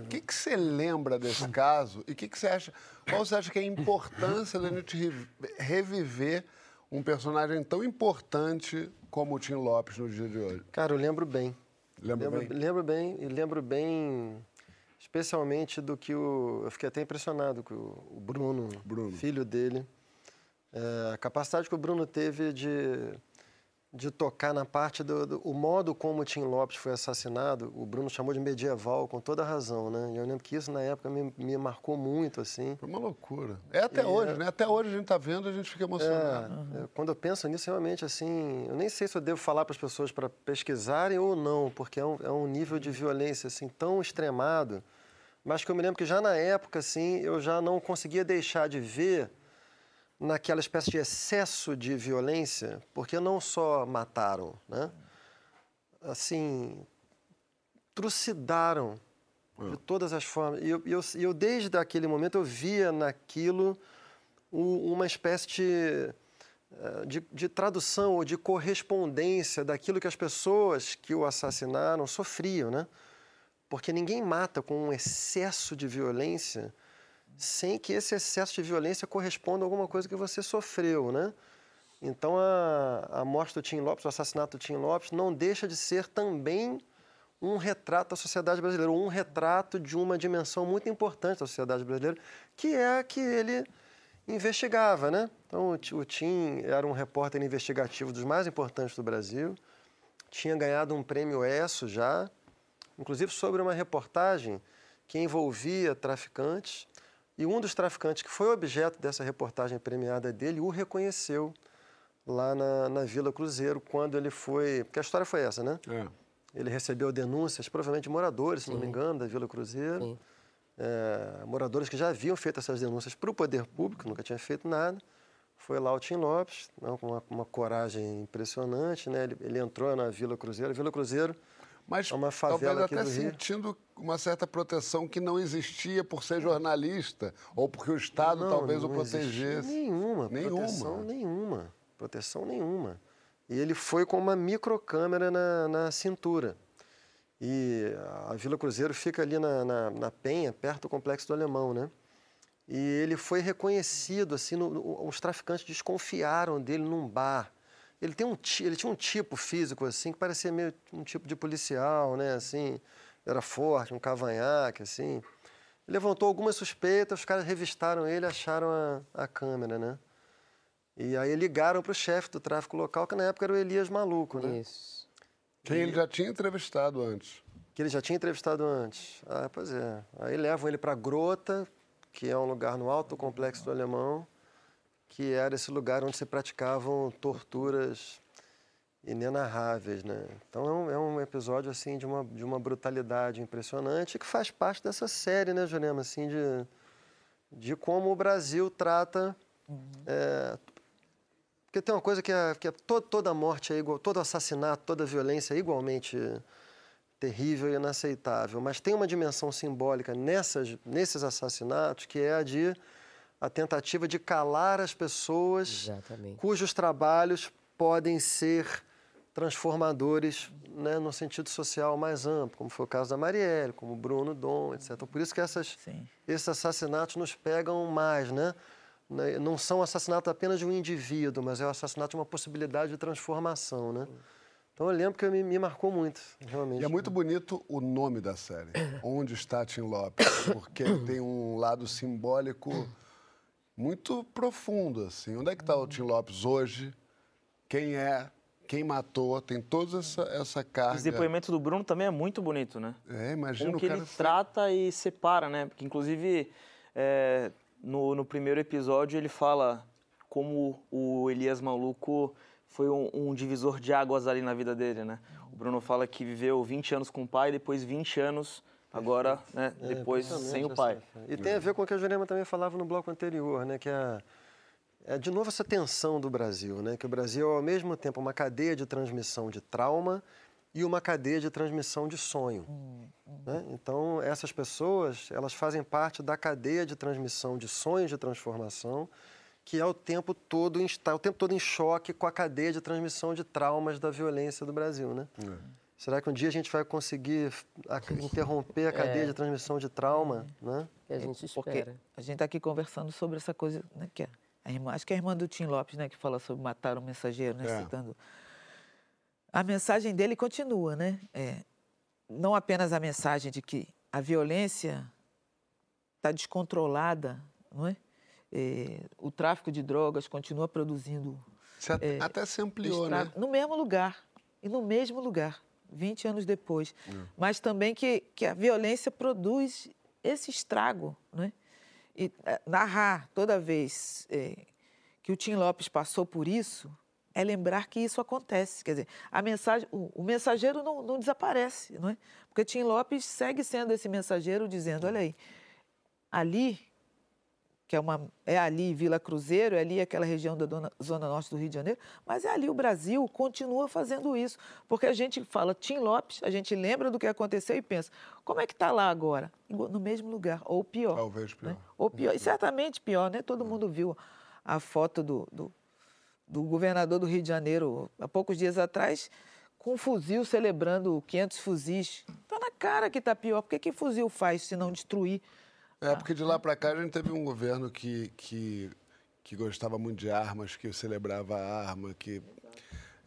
o que, que você lembra desse caso e o que, que você acha? Qual você acha que é a importância da gente reviver um personagem tão importante como o Tim Lopes no dia de hoje? Cara, eu lembro bem. Lembro, lembro bem? Lembro bem, lembro bem, especialmente do que o... Eu fiquei até impressionado com o Bruno, Bruno. filho dele. É, a capacidade que o Bruno teve de de tocar na parte do, do, o modo como o Tim Lopes foi assassinado, o Bruno chamou de medieval com toda a razão, né? E eu lembro que isso na época me, me marcou muito, assim. Foi uma loucura. É até e, hoje, né? Até hoje a gente tá vendo, a gente fica emocionado. É, uhum. Quando eu penso nisso, realmente, assim, eu nem sei se eu devo falar para as pessoas para pesquisarem ou não, porque é um, é um nível de violência, assim, tão extremado, mas que eu me lembro que já na época, assim, eu já não conseguia deixar de ver naquela espécie de excesso de violência, porque não só mataram, né? Assim, trucidaram de ah. todas as formas. E eu, eu, eu, desde aquele momento, eu via naquilo uma espécie de, eh, de, de tradução ou de correspondência daquilo que as pessoas que o assassinaram sofriam, né? Porque ninguém mata com um excesso de violência sem que esse excesso de violência corresponda a alguma coisa que você sofreu, né? Então, a, a morte do Tim Lopes, o assassinato do Tim Lopes, não deixa de ser também um retrato da sociedade brasileira, um retrato de uma dimensão muito importante da sociedade brasileira, que é a que ele investigava, né? Então, o Tim era um repórter investigativo dos mais importantes do Brasil, tinha ganhado um prêmio ESSO já, inclusive sobre uma reportagem que envolvia traficantes, e um dos traficantes que foi objeto dessa reportagem premiada dele o reconheceu lá na, na Vila Cruzeiro, quando ele foi. Porque a história foi essa, né? É. Ele recebeu denúncias, provavelmente de moradores, se não me engano, da Vila Cruzeiro. É, moradores que já haviam feito essas denúncias para o poder público, nunca tinha feito nada. Foi lá o Tim Lopes, não, com uma, uma coragem impressionante, né? Ele, ele entrou na Vila Cruzeiro. A Vila Cruzeiro mas é talvez até sentindo uma certa proteção que não existia por ser jornalista ou porque o Estado não, talvez não o protegesse. Nenhuma, nenhuma, proteção nenhuma, proteção nenhuma. E ele foi com uma microcâmera na, na cintura. E a Vila Cruzeiro fica ali na, na, na, Penha, perto do Complexo do Alemão, né? E ele foi reconhecido, assim, no, os traficantes desconfiaram dele num bar ele, tem um, ele tinha um tipo físico, assim, que parecia meio um tipo de policial, né? Assim, era forte, um cavanhaque, assim. Levantou algumas suspeitas, os caras revistaram ele acharam a, a câmera, né? E aí ligaram para o chefe do tráfico local, que na época era o Elias Maluco, né? Isso. Quem e... ele já tinha entrevistado antes. Que ele já tinha entrevistado antes. Ah, pois é. Aí levam ele para Grota, que é um lugar no alto complexo do Alemão que era esse lugar onde se praticavam torturas inenarráveis, né? Então é um, é um, episódio assim de uma, de uma brutalidade impressionante que faz parte dessa série, né, Jurema, assim de, de como o Brasil trata uhum. é, porque tem uma coisa que é, que é toda, toda morte é igual, todo assassinato, toda violência é igualmente terrível e inaceitável, mas tem uma dimensão simbólica nessas, nesses assassinatos que é a de a tentativa de calar as pessoas Exatamente. cujos trabalhos podem ser transformadores né, no sentido social mais amplo, como foi o caso da Marielle, como o Bruno Dom, etc. Então, por isso que essas, esses assassinatos nos pegam mais, né? né? Não são assassinatos apenas de um indivíduo, mas é o assassinato de uma possibilidade de transformação, né? Então eu lembro que me, me marcou muito, realmente. E é muito bonito o nome da série, Onde está Tim Lopes, porque tem um lado simbólico muito profundo, assim. Onde é que está o Tim Lopes hoje? Quem é? Quem matou? Tem toda essa, essa carga. Esse depoimento do Bruno também é muito bonito, né? É, imagina Como que ele trata e separa, né? Porque, inclusive, é, no, no primeiro episódio ele fala como o Elias Maluco foi um, um, divisor de águas ali na vida dele, né? O Bruno fala que viveu 20 anos com o pai, depois 20 anos agora, né, é, depois sem o pai. E tem a ver com o que a Jurema também falava no bloco anterior, né, que é, é de novo essa tensão do Brasil, né, que o Brasil é ao mesmo tempo uma cadeia de transmissão de trauma e uma cadeia de transmissão de sonho. Hum, hum. Né? Então, essas pessoas, elas fazem parte da cadeia de transmissão de sonhos de transformação, que é o tempo todo está o tempo todo em choque com a cadeia de transmissão de traumas da violência do Brasil, né? É. Será que um dia a gente vai conseguir interromper a cadeia é. de transmissão de trauma, né? Que a gente espera. Porque a gente está aqui conversando sobre essa coisa, né, que é a irmã, acho que é a irmã do Tim Lopes, né, que fala sobre matar o mensageiro, né, é. citando. A mensagem dele continua, né? É, não apenas a mensagem de que a violência está descontrolada, não é? é? o tráfico de drogas continua produzindo. Você é, até se ampliou, né? No mesmo lugar. E no mesmo lugar, 20 anos depois. É. Mas também que, que a violência produz esse estrago, né? E é, narrar toda vez é, que o Tim Lopes passou por isso é lembrar que isso acontece. Quer dizer, a mensagem, o, o mensageiro não, não, desaparece, não é? Porque Tim Lopes segue sendo esse mensageiro dizendo, olha aí, ali que é, uma, é ali Vila Cruzeiro, é ali aquela região da dona, Zona Norte do Rio de Janeiro, mas é ali o Brasil continua fazendo isso. Porque a gente fala Tim Lopes, a gente lembra do que aconteceu e pensa, como é que está lá agora? No mesmo lugar, ou pior. Talvez pior. Né? Ou pior, e certamente pior, né? Todo mundo viu a foto do, do, do governador do Rio de Janeiro, há poucos dias atrás, com um fuzil celebrando 500 fuzis. Está na cara que está pior. Porque que fuzil faz se não destruir é, porque de lá para cá a gente teve um governo que, que, que gostava muito de armas, que celebrava a arma, que.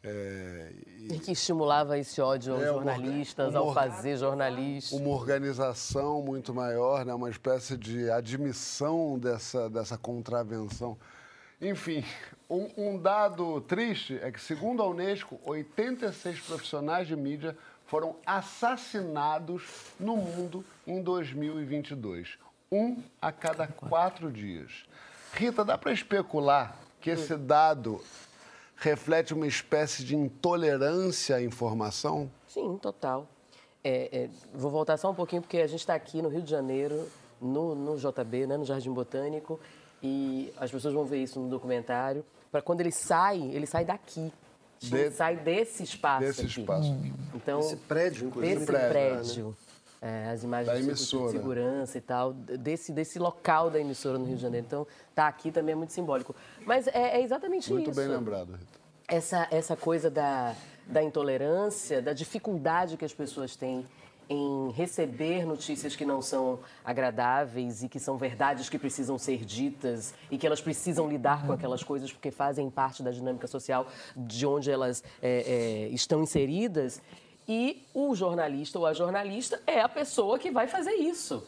É, e, e, que estimulava esse ódio aos é, jornalistas, uma, ao fazer jornalismo. Uma organização muito maior, né? uma espécie de admissão dessa, dessa contravenção. Enfim, um, um dado triste é que, segundo a Unesco, 86 profissionais de mídia foram assassinados no mundo em 2022 um a cada quatro dias. Rita, dá para especular que esse dado reflete uma espécie de intolerância à informação? Sim, total. É, é, vou voltar só um pouquinho, porque a gente está aqui no Rio de Janeiro, no, no JB, né, no Jardim Botânico, e as pessoas vão ver isso no documentário. Para quando ele sai, ele sai daqui. De... Sai desse espaço. Desse aqui. espaço. Então, Esse prédio, inclusive. Desse prédio. prédio. Né? É, as imagens de segurança e tal, desse, desse local da emissora no Rio de Janeiro. Então, tá aqui também é muito simbólico. Mas é, é exatamente muito isso. Muito bem lembrado, Rita. Essa, essa coisa da, da intolerância, da dificuldade que as pessoas têm em receber notícias que não são agradáveis e que são verdades que precisam ser ditas e que elas precisam lidar com aquelas coisas porque fazem parte da dinâmica social de onde elas é, é, estão inseridas. E o jornalista ou a jornalista é a pessoa que vai fazer isso.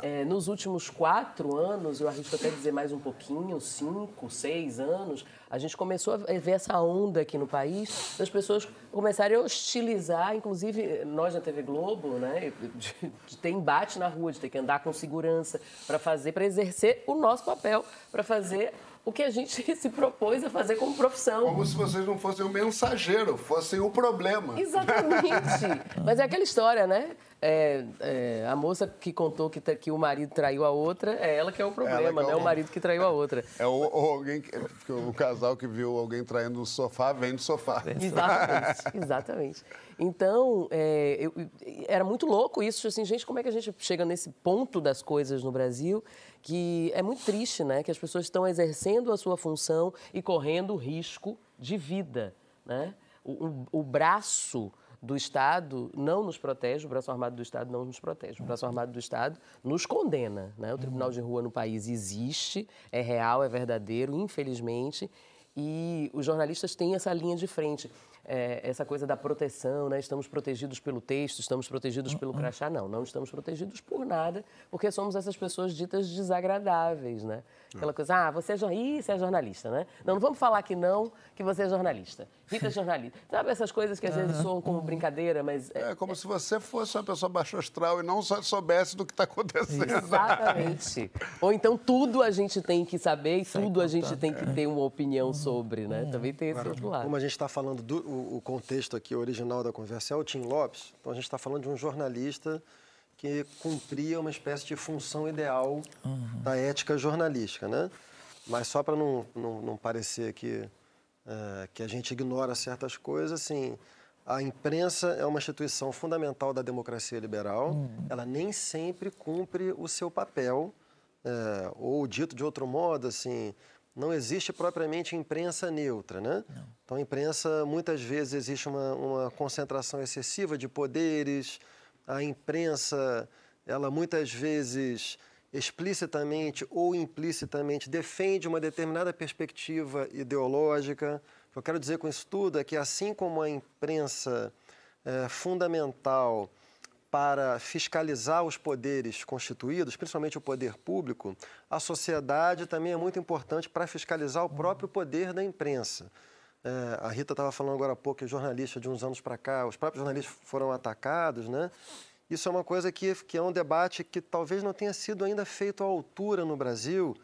É, nos últimos quatro anos, eu arrisco até dizer mais um pouquinho, cinco, seis anos, a gente começou a ver essa onda aqui no país das pessoas começarem a hostilizar, inclusive nós na TV Globo, né, de, de ter embate na rua, de ter que andar com segurança para fazer, para exercer o nosso papel, para fazer o que a gente se propôs a fazer como profissão. Como se vocês não fossem o mensageiro, fossem o problema. Exatamente. Mas é aquela história, né? É, é, a moça que contou que, que, o marido traiu a outra, é ela que é o problema, não é o marido que traiu a outra. É o, o alguém que, o casal que viu alguém traindo no sofá, vem do sofá. Exatamente, exatamente. Então, é, eu, era muito louco isso, assim, gente, como é que a gente chega nesse ponto das coisas no Brasil que é muito triste, né? Que as pessoas estão exercendo a sua função e correndo risco de vida, né? o, o, o braço do Estado não nos protege, o braço armado do Estado não nos protege. O braço armado do Estado nos condena. Né? O Tribunal de Rua no país existe, é real, é verdadeiro, infelizmente, e os jornalistas têm essa linha de frente é, essa coisa da proteção, né? Estamos protegidos pelo texto, estamos protegidos pelo crachá. Não, não estamos protegidos por nada, porque somos essas pessoas ditas desagradáveis, né? Aquela coisa, ah, você é, Ih, você é jornalista, né? Não, não vamos falar que não, que você é jornalista. Rita é jornalista. Sabe essas coisas que às vezes soam como brincadeira, mas... É, é como se você fosse uma pessoa baixo astral e não soubesse do que está acontecendo. Exatamente. Ou então tudo a gente tem que saber e tudo a gente tem que ter uma opinião sobre, né? Também tem esse outro lado. Como a gente está falando do o, o contexto aqui original da conversa é o Tim Lopes, então a gente está falando de um jornalista que cumpria uma espécie de função ideal uhum. da ética jornalística, né? Mas só para não, não, não, parecer que, é, que a gente ignora certas coisas, assim, a imprensa é uma instituição fundamental da democracia liberal, uhum. ela nem sempre cumpre o seu papel, é, ou dito de outro modo, assim, não existe propriamente imprensa neutra, né? Não. Então, a imprensa, muitas vezes, existe uma, uma, concentração excessiva de poderes, a imprensa, ela muitas vezes, explicitamente ou implicitamente, defende uma determinada perspectiva ideológica. O que eu quero dizer com isso tudo é que, assim como a imprensa é fundamental para fiscalizar os poderes constituídos, principalmente o poder público, a sociedade também é muito importante para fiscalizar o próprio poder da imprensa. É, a Rita estava falando agora há pouco que jornalista de uns anos para cá, os próprios jornalistas foram atacados, né? Isso é uma coisa que, que é um debate que talvez não tenha sido ainda feito à altura no Brasil,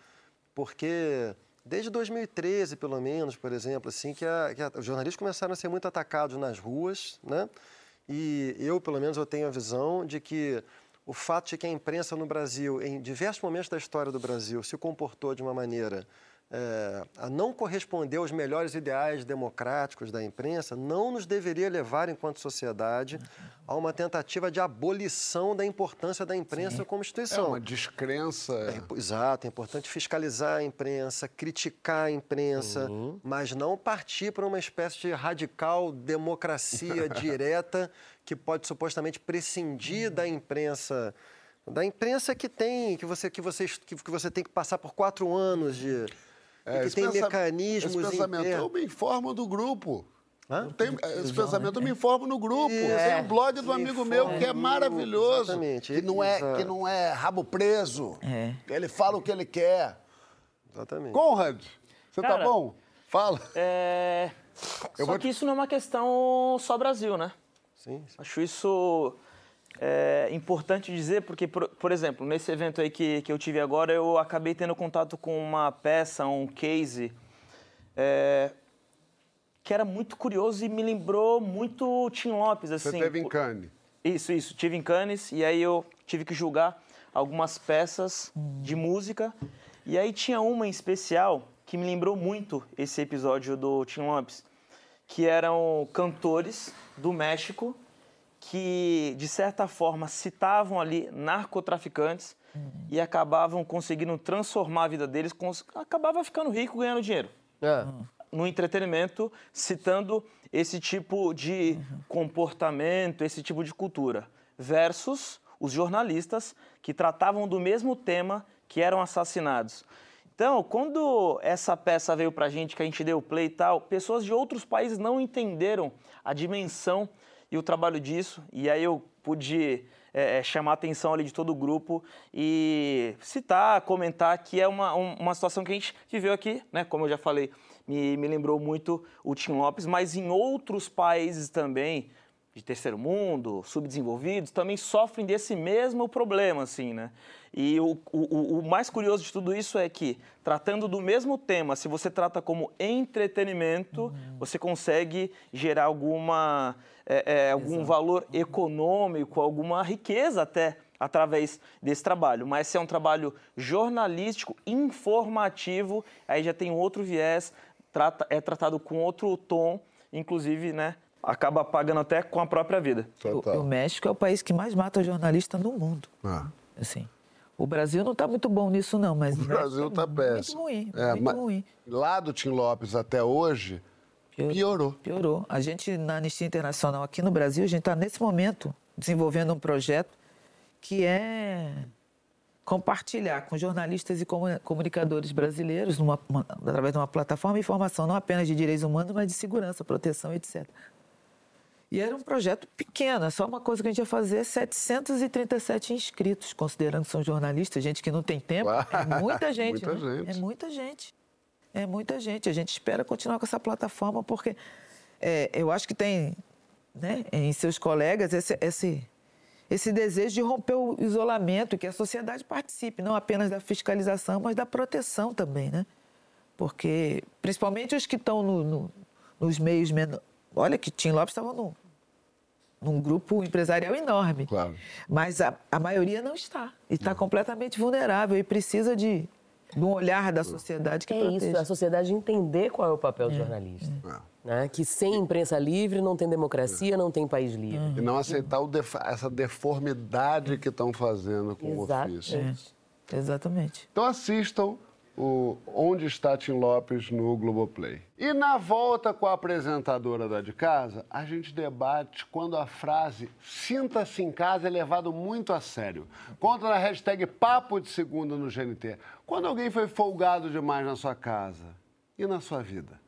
porque desde 2013, pelo menos, por exemplo, assim, que, a, que a, os jornalistas começaram a ser muito atacados nas ruas, né? E eu, pelo menos, eu tenho a visão de que o fato de que a imprensa no Brasil, em diversos momentos da história do Brasil, se comportou de uma maneira é, a não corresponder aos melhores ideais democráticos da imprensa, não nos deveria levar, enquanto sociedade, a uma tentativa de abolição da importância da imprensa Sim. como instituição. É uma descrença. É, exato, é importante fiscalizar a imprensa, criticar a imprensa, uhum. mas não partir para uma espécie de radical democracia direta que pode supostamente prescindir uhum. da imprensa da imprensa que tem que você que você que, que você tem que passar por quatro anos de é, que tem pensa, mecanismos esse pensamento, eu me informo do grupo. Hã? Tem, esse pensamento eu me informo no grupo. É, tem um blog do amigo meu que é maravilhoso. Exatamente. Que não é, que não é rabo preso. É. Ele fala o que ele quer. Exatamente. Conrad, você tá Cara, tá bom? Fala. É... Eu só que te... isso não é uma questão só Brasil, né? Sim. sim. Acho isso é importante dizer, porque, por, por, exemplo, nesse evento aí que, que eu tive agora, eu acabei tendo contato com uma peça, um case, é, que era muito curioso e me lembrou muito Tim Lopes, assim. Você teve em Cannes? Isso, isso. Tive em Cannes e aí eu tive que julgar algumas peças de música. E aí tinha uma em especial que me lembrou muito esse episódio do Tim Lopes, que eram cantores do México que, de certa forma, citavam ali narcotraficantes uhum. e acabavam conseguindo transformar a vida deles, acabava ficando rico ganhando dinheiro. É. No entretenimento, citando esse tipo de uhum. comportamento, esse tipo de cultura, versus os jornalistas que tratavam do mesmo tema que eram assassinados. Então, quando essa peça veio pra gente, que a gente deu play e tal, pessoas de outros países não entenderam a dimensão e o trabalho disso. E aí eu pude é, é, chamar a atenção ali de todo o grupo e citar, comentar que é uma, uma situação que a gente viveu aqui, né? Como eu já falei, me, me lembrou muito o Tim Lopes, mas em outros países também de terceiro mundo, subdesenvolvidos, também sofrem desse mesmo problema, assim, né? E o, o, o, mais curioso de tudo isso é que, tratando do mesmo tema, se você trata como entretenimento, uhum. você consegue gerar alguma, é, é, algum valor econômico, alguma riqueza até através desse trabalho. Mas se é um trabalho jornalístico, informativo, aí já tem outro viés, trata, é tratado com outro tom, inclusive, né? Acaba pagando até com a própria vida. O, o, México é o país que mais mata jornalista no mundo. Ah. Assim. O Brasil não está muito bom nisso, não, mas. O Brasil está é péssimo. Muito ruim. É, muito ruim. Lá do Tim Lopes até hoje, piorou. Piorou. A gente, na Anistia Internacional, aqui no Brasil, a gente está, nesse momento, desenvolvendo um projeto que é compartilhar com jornalistas e comunicadores brasileiros, numa, uma, através de uma plataforma de informação não apenas de direitos humanos, mas de segurança, proteção, etc. E era um projeto pequeno, é só uma coisa que a gente ia fazer, 737 inscritos, considerando que são jornalistas, gente que não tem tempo. Uau, é muita gente, muita né? gente. É muita gente. É muita gente. A gente espera continuar com essa plataforma, porque é, eu acho que tem né, em seus colegas esse, esse, esse desejo de romper o isolamento que a sociedade participe, não apenas da fiscalização, mas da proteção também, né? Porque, principalmente os que estão no, no, nos meios menores Olha que Tim Lopes estava num, num grupo empresarial enorme. Claro. Mas a, a maioria não está. E está completamente vulnerável e precisa de, de um olhar da sociedade que É proteja. isso, a sociedade entender qual é o papel do é, jornalista. É. Né? Que sem imprensa livre não tem democracia, não tem país livre. E não aceitar def essa deformidade que estão fazendo com Exato. o ofício. É. Exatamente. Então assistam o Onde está Tim Lopes no Globoplay. E na volta com a apresentadora da de casa, a gente debate quando a frase sinta-se em casa é levado muito a sério. Conta na hashtag Papo de Segunda no GNT. Quando alguém foi folgado demais na sua casa e na sua vida?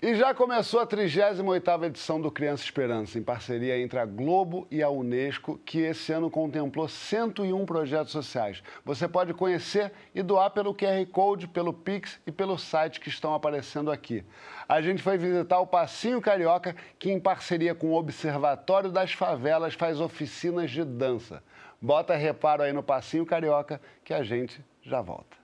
E já começou a 38ª edição do Criança Esperança, em parceria entre a Globo e a Unesco, que esse ano contemplou 101 projetos sociais. Você pode conhecer e doar pelo QR Code, pelo Pix e pelo site que estão aparecendo aqui. A gente foi visitar o Passinho Carioca, que em parceria com o Observatório das Favelas faz oficinas de dança. Bota reparo aí no Passinho Carioca que a gente já volta.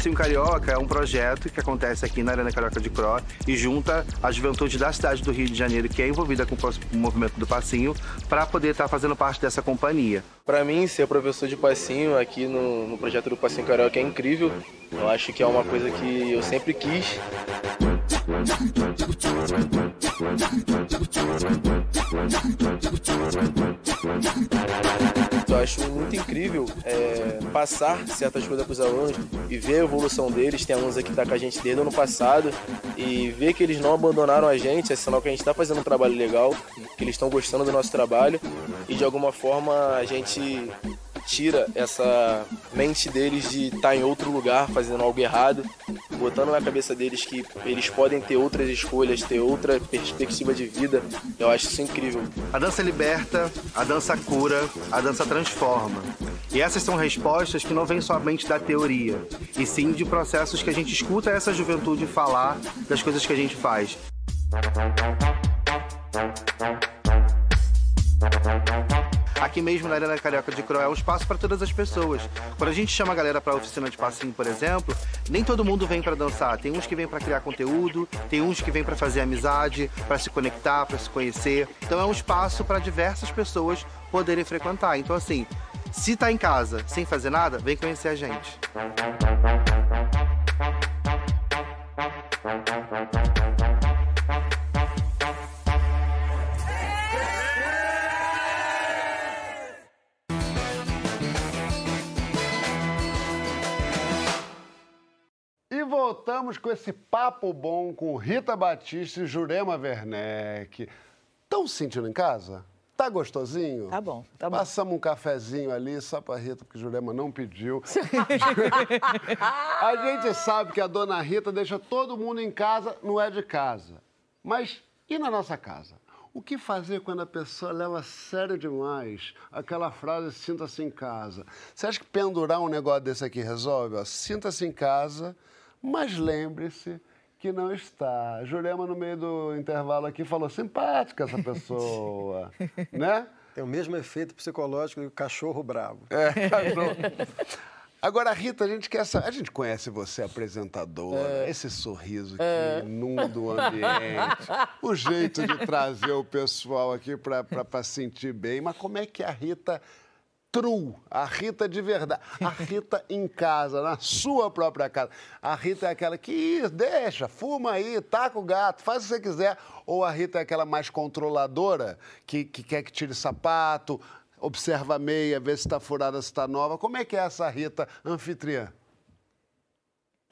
Passinho Carioca é um projeto que acontece aqui na Arena Carioca de Cro e junta a juventude da cidade do Rio de Janeiro, que é envolvida com o movimento do Passinho, para poder estar tá fazendo parte dessa companhia. Para mim, ser professor de Passinho aqui no, no projeto do Passinho Carioca é incrível. Eu acho que é uma coisa que eu sempre quis. Eu acho muito incrível é, passar certas coisas para os alunos e ver a evolução deles. Tem alunos aqui que tá com a gente desde o ano passado e ver que eles não abandonaram a gente é sinal que a gente está fazendo um trabalho legal, que eles estão gostando do nosso trabalho e de alguma forma a gente tira essa mente deles de estar tá em outro lugar fazendo algo errado, botando na cabeça deles que eles podem ter outras escolhas, ter outra perspectiva de vida. Eu acho isso incrível. A dança liberta, a dança cura, a dança transforma. E essas são respostas que não vêm somente da teoria, e sim de processos que a gente escuta essa juventude falar das coisas que a gente faz. Aqui mesmo na Arena Carioca de Croé é um espaço para todas as pessoas. Quando a gente chama a galera para a oficina de passinho, por exemplo, nem todo mundo vem para dançar. Tem uns que vêm para criar conteúdo, tem uns que vêm para fazer amizade, para se conectar, para se conhecer. Então é um espaço para diversas pessoas poderem frequentar. Então assim, se tá em casa sem fazer nada, vem conhecer a gente. Voltamos com esse papo bom com Rita Batista e Jurema Werneck. Estão se sentindo em casa? Tá gostosinho? Tá bom, tá bom. Passamos um cafezinho ali só pra Rita, porque Jurema não pediu. a gente sabe que a dona Rita deixa todo mundo em casa, não é de casa. Mas e na nossa casa? O que fazer quando a pessoa leva a sério demais aquela frase sinta-se em casa? Você acha que pendurar um negócio desse aqui resolve? Sinta-se em casa, mas lembre-se que não está. Jurema, no meio do intervalo aqui, falou simpática essa pessoa, né? Tem o mesmo efeito psicológico do cachorro bravo. É, cachorro. Agora, Rita, a gente quer saber. A gente conhece você, apresentadora, É. esse sorriso que inunda o ambiente, o jeito de trazer o pessoal aqui para sentir bem. Mas como é que a Rita true, a Rita de verdade, a Rita em casa, na sua própria casa. A Rita é aquela que "Ih, deixa, fuma aí, taca o gato, faz o que você quiser. Ou a Rita é aquela mais controladora, que, que quer que tire sapato, observa a meia, vê se está furada, se está nova. Como é que é essa Rita anfitriã?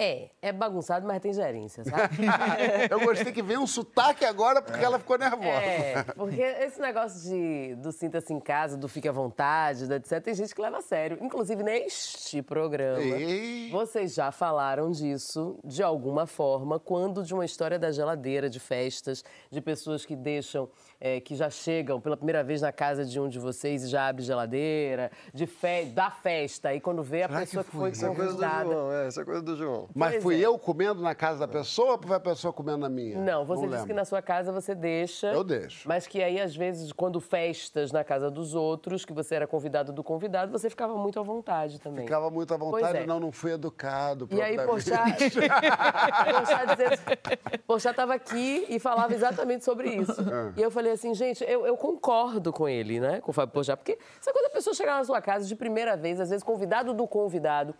É, é bagunçado, mas tem gerência, sabe? Eu gostei que veio um sotaque agora porque ela ficou nervosa. É, porque esse negócio de, do sinta-se em casa, do fique à vontade, do etc., tem gente que leva a sério. Inclusive, neste programa, Ei. vocês já falaram disso de alguma forma, quando de uma história da geladeira, de festas, de pessoas que deixam, é, que já chegam pela primeira vez na casa de um de vocês e já abre geladeira, de fe da festa, e quando vê a Será que pessoa que, foi? foi Isso é coisa do convidada... João, é, isso é coisa do João. Mas Pois fui é. eu comendo na casa da pessoa ou foi a pessoa comendo na minha? Não, você disse lembro. que na sua casa você deixa. Eu deixo. Mas que aí, às vezes, quando festas na casa dos outros, que você era convidado do convidado, você ficava muito à vontade também. Ficava muito à vontade, é. não, não fui educado. E aí. Porchat, Porchat, dizendo- Porchat estava aqui e falava exatamente sobre isso. Ah. E eu falei assim, gente, eu, eu concordo com ele, né? Com o Fábio Porchat. Porque essa coisa, a pessoa chegar na sua casa de primeira vez, às vezes convidado do convidado,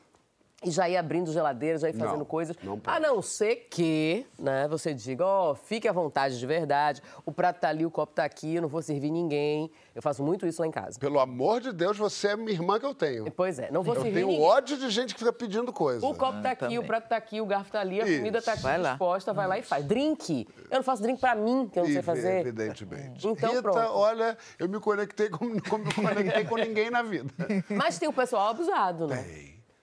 e já ir abrindo geladeira, já ir fazendo Não, coisas. não pode. a não ser que, né, você diga, ó, fique à vontade de verdade, o prato tá ali, o copo tá aqui, eu não vou servir ninguém. Eu faço muito isso lá em casa. Pelo amor de Deus, você é minha irmã que eu tenho. Pois é, não vou Eu servir tenho ninguém. ódio de gente que fica pedindo coisa. O copo tá aqui, o prato tá aqui, o garfo tá ali, a Isso. comida tá aqui Vai lá. disposta, vai lá e faz. Drink! Eu não faço drink pra mim, que eu não sei fazer. Evidentemente. Então, Rita, pronto. olha, eu me conectei com, com, me conectei com ninguém na vida. Mas tem o pessoal abusado, né?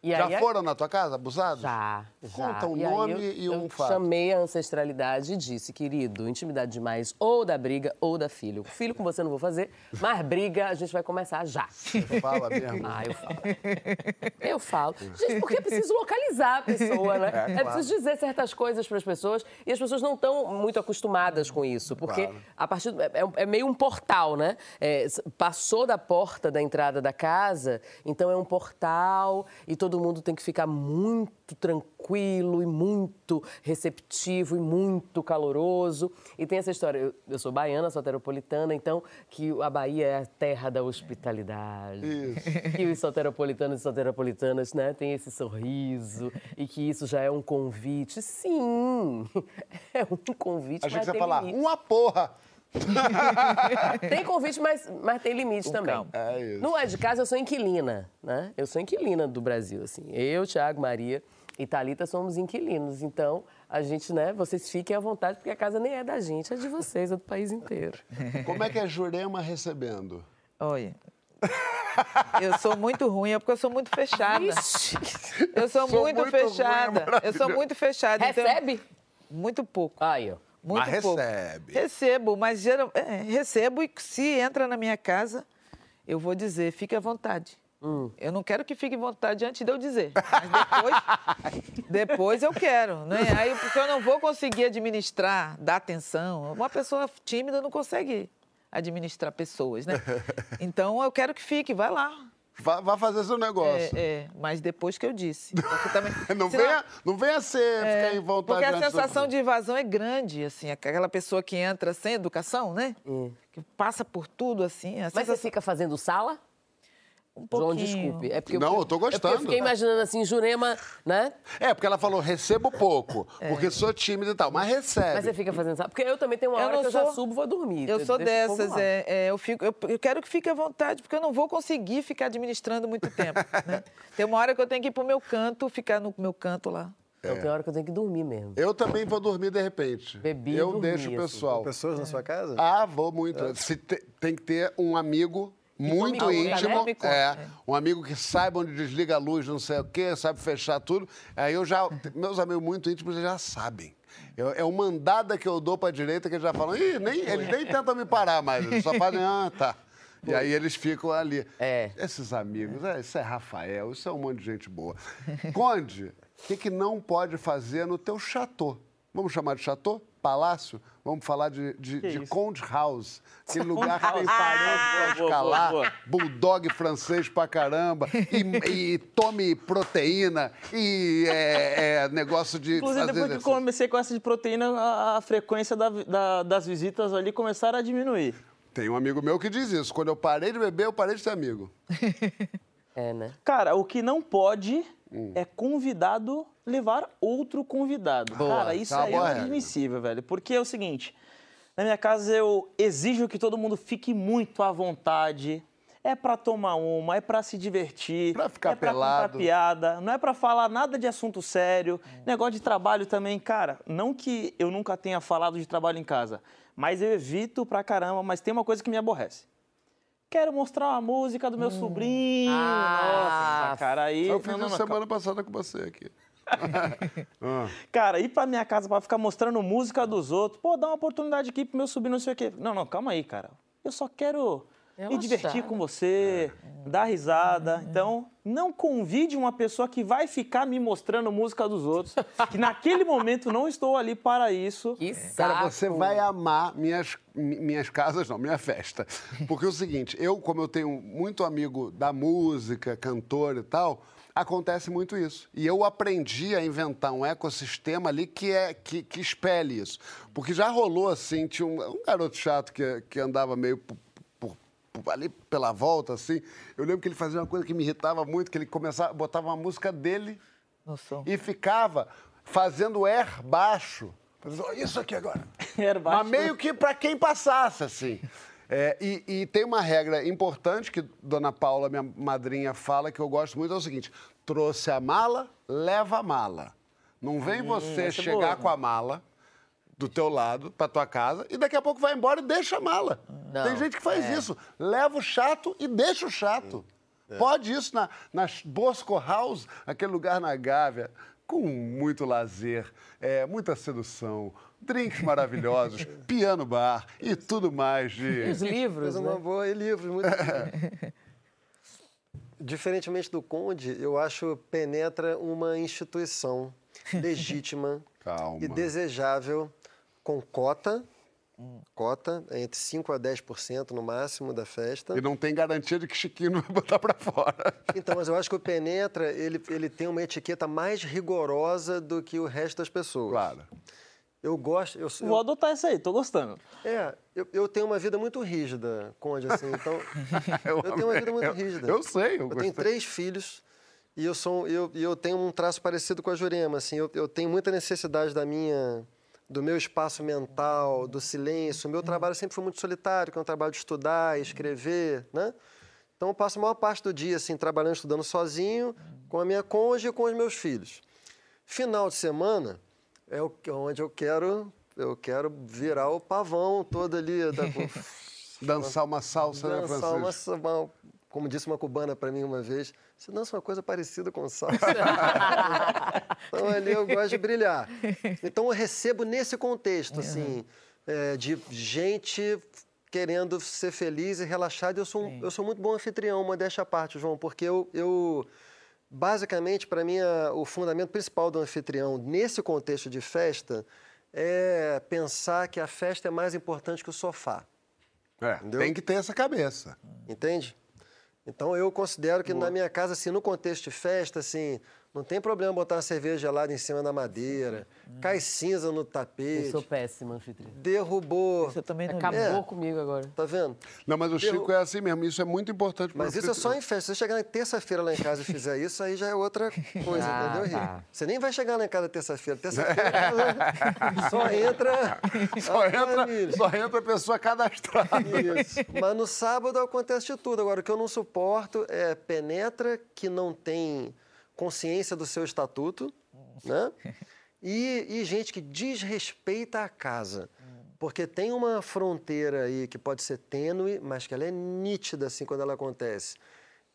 E Já aí- foram na tua casa abusados? Já, já. Conta um E aí nome eu- e um eu fato. chamei a ancestralidade e disse, querido, intimidade demais ou da briga ou da filho. Filho com você não vou fazer, mas briga a gente vai começar já. Fala mesmo. Ah, eu falo. Eu falo. Gente, porque é preciso localizar a pessoa, né? É, É, claro. preciso dizer certas coisas para as pessoas e as pessoas não estão muito acostumadas com isso, porque Claro. a partir do- é, é meio um portal, né? É, passou da porta da entrada da casa, então é um portal e todo mundo tem que ficar muito tranquilo e muito receptivo e muito caloroso. E tem essa história, eu, eu sou baiana, sou soteropolitana, então que a Bahia é a terra da hospitalidade. Isso. Que os soteropolitanos e soteropolitanas, né, têm esse sorriso e que isso já é um convite. Sim, é um convite, você ia tem falar, uma porra. Tem convite, mas, mas tem limite também. É isso. Não é de casa, eu sou inquilina, né? Eu sou inquilina do Brasil, assim. Eu, Thiago, Maria e Thalita somos inquilinos. Então, a gente, né, vocês fiquem à vontade, porque a casa nem é da gente, é de vocês, é do país inteiro. Como é que é Jurema recebendo? Olha. Eu sou muito ruim, é porque eu sou muito fechada. Eu sou, Sou muito, muito ruim, fechada. eu sou muito fechada. então- Recebe? Muito pouco. Aí, ó. Muito Mas pouco. recebe. Recebo, mas geral, é, recebo e se entra na minha casa, eu vou dizer, fique à vontade. Hum. Eu não quero que fique à vontade antes de eu dizer. Mas depois, depois eu quero. Né? Aí, porque eu não vou conseguir administrar, dar atenção. Uma pessoa tímida não consegue administrar pessoas, né? Então eu quero que fique, vai lá. Vá, vá fazer seu negócio. É, é, mas depois que eu disse. Porque também, Não, senão- venha, não venha ser ficar em vontade porque a sensação de invasão é grande, assim, aquela pessoa que entra sem educação, né? Que passa por tudo, assim. A Hum. Mas você sensação... fica fazendo sala? Um João, pouquinho. desculpe. É porque Não, eu tô É porque gostando. eu fiquei imaginando assim, Jurema, né? É, porque ela falou, recebo pouco, porque sou tímida e tal, mas recebe. É. Mas você fica fazendo sala. Porque eu também tenho uma Eu hora não que eu já sou- subo e vou dormir. Eu sou dessas, é, é, eu, fico, eu, eu quero que fique à vontade, porque eu não vou conseguir ficar administrando muito tempo. né? Tem uma hora que eu tenho que ir pro meu canto, ficar no meu canto lá. Não, tem hora que eu tenho que dormir mesmo. Eu também vou dormir de repente. Bebi Eu dormi, deixo o assim. pessoal. Pessoas na sua casa? Ah, vou muito. Se te- tem que ter um amigo muito íntimo, né? Me é, um amigo que saiba onde desliga a luz, não sei o quê, sabe fechar tudo. Aí eu já, meus amigos muito íntimos já sabem. Eu, é uma andada que eu dou pra direita que eles já falam, ih, nem, eles nem tentam me parar mais, eles só fazem, ah, tá. E aí eles ficam ali. É. Esses amigos, é, isso é Rafael, isso é um monte de gente boa. Conde, o que, que não pode fazer no teu chateau? Vamos chamar de chateau? Palácio? Vamos falar de, de, de? Conde House. Aquele lugar que tem House. parede pra Boa, boa, escalar, boa, boa. bulldog francês pra caramba, e, e tome proteína, e é, é, negócio de Inclusive, fazer depois que exercício. comecei com essa de proteína, a, a frequência da- da- das visitas ali começaram a diminuir. Tem um amigo meu que diz isso. Quando eu parei de beber, eu parei de ter amigo. É, né? Cara, o que não pode Hum. é convidado levar outro convidado. Boa, Cara, isso tá é inadmissível, velho. Porque é o seguinte, na minha casa eu exijo que todo mundo fique muito à vontade. É pra tomar uma, é pra se divertir, Pra ficar é pra pelado. contar piada, não é pra falar nada de assunto sério. Hum. Negócio de trabalho também, cara. Não que eu nunca tenha falado de trabalho em casa, mas eu evito pra caramba. Mas tem uma coisa que me aborrece. Quero mostrar uma música do meu sobrinho. Ah, Nossa, cara, aí. Eu fiz não, não, semana passada com você aqui. Ah. Cara, ir pra minha casa pra ficar mostrando música dos outros, pô, dá uma oportunidade aqui pro meu sobrinho, não sei o quê. Não, não, calma aí, cara. Eu só quero me divertir com você, dar risada. Então, não convide uma pessoa que vai ficar me mostrando música dos outros, que naquele momento não estou ali para isso. Que Cara, saco. você vai amar minhas, mi- minhas casas, não, minha festa. Porque é o seguinte, eu, como eu tenho muito amigo da música, cantor e tal, acontece muito isso. E eu aprendi a inventar um ecossistema ali que, é, que, que espelhe isso. Porque já rolou assim, tinha um, um garoto chato que, que andava meio ali pela volta, assim. Eu lembro que ele fazia uma coisa que me irritava muito, que ele começava, botava uma música dele No som. e ficava fazendo air baixo. Fazendo, "Ó, Isso aqui agora. Air baixo. Mas meio que para quem passasse, assim. É, e, e tem uma regra importante que Dona Paula, minha madrinha, fala que eu gosto muito, é o seguinte: trouxe a mala, leva a mala. Não vem você essa é chegar boa. com a mala do teu lado para tua casa e daqui a pouco vai embora e deixa a mala. Não, Tem gente que faz é. isso. Leva o chato e deixa o chato. Pode isso na, na Bosco House, aquele lugar na Gávea, com muito lazer, é, muita sedução, drinks maravilhosos, piano bar e tudo mais E os de... livros, Coisa uma né? boa e livros, muito Diferentemente do Conde, eu acho penetra uma instituição legítima Calma. e desejável com cota, cota é entre 5 a 10% no máximo da festa. E não tem garantia de que Chiquinho não vai botar pra fora. Então, mas eu acho que o penetra, ele, ele tem uma etiqueta mais rigorosa do que o resto das pessoas. Claro. Eu gosto, eu, sou- Vou adotar isso aí, tô gostando. É, eu, eu tenho uma vida muito rígida, Conde, assim, então... eu, tenho uma vida muito eu- rígida. eu sei, eu Eu tenho três filhos e eu, sou, eu, e eu tenho um traço parecido com a Jurema, assim, eu, eu tenho muita necessidade da minha... do meu espaço mental, do silêncio. O meu trabalho sempre foi muito solitário, que é um trabalho de estudar, escrever, né? Então eu passo a maior parte do dia, assim, trabalhando, estudando sozinho, com a minha cônjuge e com os meus filhos. Final de semana é o, onde eu quero, eu quero virar o pavão todo ali. Da, Dançar uma salsa, né, dançar Francisco? uma, uma- como disse uma cubana para mim uma vez, você dança uma coisa parecida com salsa. então ali eu gosto de brilhar. Então eu recebo nesse contexto, assim, é, de gente querendo ser feliz e relaxado. Eu sou, um- eu sou muito bom anfitrião, modéstia à parte, João, porque eu, eu basicamente, para mim, a- o fundamento principal do anfitrião nesse contexto de festa é pensar que a festa é mais importante que o sofá. É, tem que ter essa cabeça. Entende? Então eu considero que na minha casa, assim, no contexto de festa, assim, não tem problema botar uma cerveja gelada em cima da madeira, cai cinza no tapete. Eu sou péssima, anfitriã. Derrubou. Você também não Acabou É. comigo agora. Tá vendo? Não, mas o Derru- Chico é assim mesmo. Isso é muito importante pro Mas isso é só anfitrião. em festa. Se você chegar na terça-feira lá em casa e fizer isso, aí já é outra coisa, Ah, entendeu, Rico? tá. Você nem vai chegar lá em casa terça-feira. Terça-feira só entra. Só a entra, só entra a pessoa cadastrada. Isso. Mas no sábado acontece de tudo. Agora, o que eu não suporto é penetra que não tem consciência do seu estatuto, né? E, e gente que desrespeita a casa. Porque tem uma fronteira aí que pode ser tênue, mas que ela é nítida assim quando ela acontece.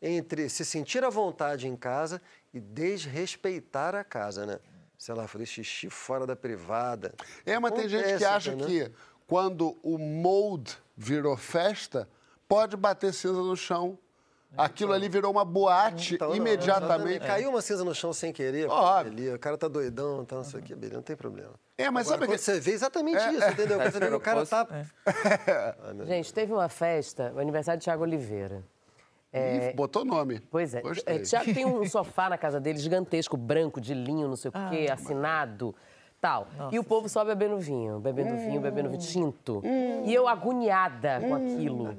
Entre se sentir à vontade em casa e desrespeitar a casa, né? Se ela fazer xixi fora da privada. É, mas tem gente que Acontece, acha né? que quando o mold virou festa, pode bater cinza no chão. Aquilo ali virou uma boate Então, não, imediatamente. Caiu uma cinza no chão sem querer. Óbvio. Ali, o cara tá doidão, tá não sei o que, beleza, não tem problema. É, mas Agora, sabe quando que- você vê exatamente É, isso, é. entendeu? Quando você vê que o cara tá... Ai, meu Gente, teve uma festa, o aniversário de Thiago Oliveira. É, Ih, botou nome. Pois é. Gostei. é, Thiago tem um sofá na casa dele gigantesco, branco, de linho, não sei o quê, Ah. assinado. Tal. E o povo só bebendo vinho, bebendo vinho, bebendo vinho tinto. E eu agoniada com aquilo.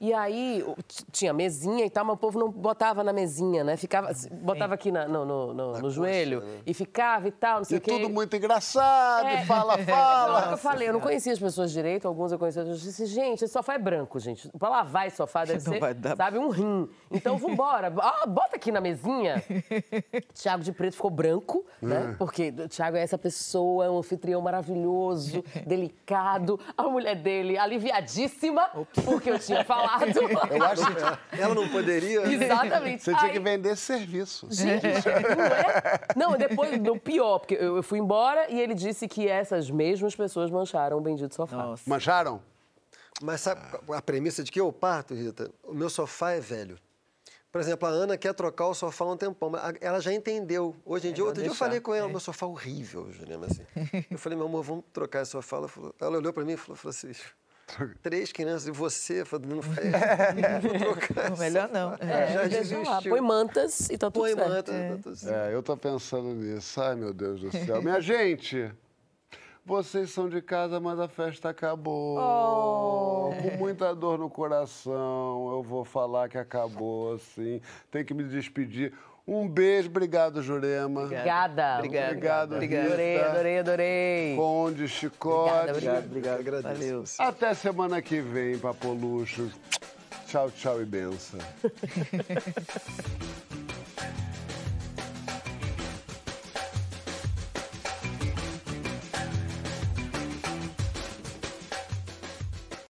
E aí, tinha mesinha e tal, mas o povo não botava na mesinha, né? Ficava, botava aqui na- no, no- no- no joelho e ficava e tal, não sei E o quê. tudo muito engraçado, É. fala, Na hora fala. que eu falei, eu não conhecia as pessoas direito, alguns eu conhecia. Eu disse, gente, esse sofá é branco, gente. Pra lavar esse sofá deve Não ser, vai dar. sabe, um rim. Então, vambora. Ah, bota aqui na mesinha. Tiago de Preto ficou branco, né? Porque o Tiago é essa pessoa, é um anfitrião maravilhoso, delicado. A mulher dele aliviadíssima, porque eu tinha falado. Eu acho que Ela não poderia... Exatamente. você tinha Aí- que vender serviço. Gente, não é? Não, depois, no pior, porque eu eu fui embora e ele disse que essas mesmas pessoas mancharam o bendito sofá. Mancharam? Mas sabe a premissa de que eu parto, Rita? O meu sofá é velho. Por exemplo, a Ana quer trocar o sofá há um tempão, mas ela já entendeu. Hoje em dia, outro dia eu deixar, falei com ela, é. meu sofá é horrível, Juliana, assim. Eu falei, meu amor, vamos trocar esse sofá. Ela, falou, ela olhou pra mim e falou, falou assim, três crianças e você, eu falei, não faz, não vou trocar Melhor sofá. não. É, já lá, desistiu. põe mantas e tá tudo Põe certo. mantas, tá tudo certo. É, eu tô pensando nisso. Ai, meu Deus do céu. Minha gente, vocês são de casa, mas a festa acabou. Com muita dor no coração, eu vou falar que acabou, assim. Tem que me despedir. Um beijo, obrigado, Jurema. Obrigada. Obrigada. Obrigado, Obrigada. Rita. Adorei, adorei, adorei. Conde, Chicote. Obrigada, obrigada. Obrigado, agradeço. Valeu. Até semana que vem, Papoluchos. Tchau, tchau e benção.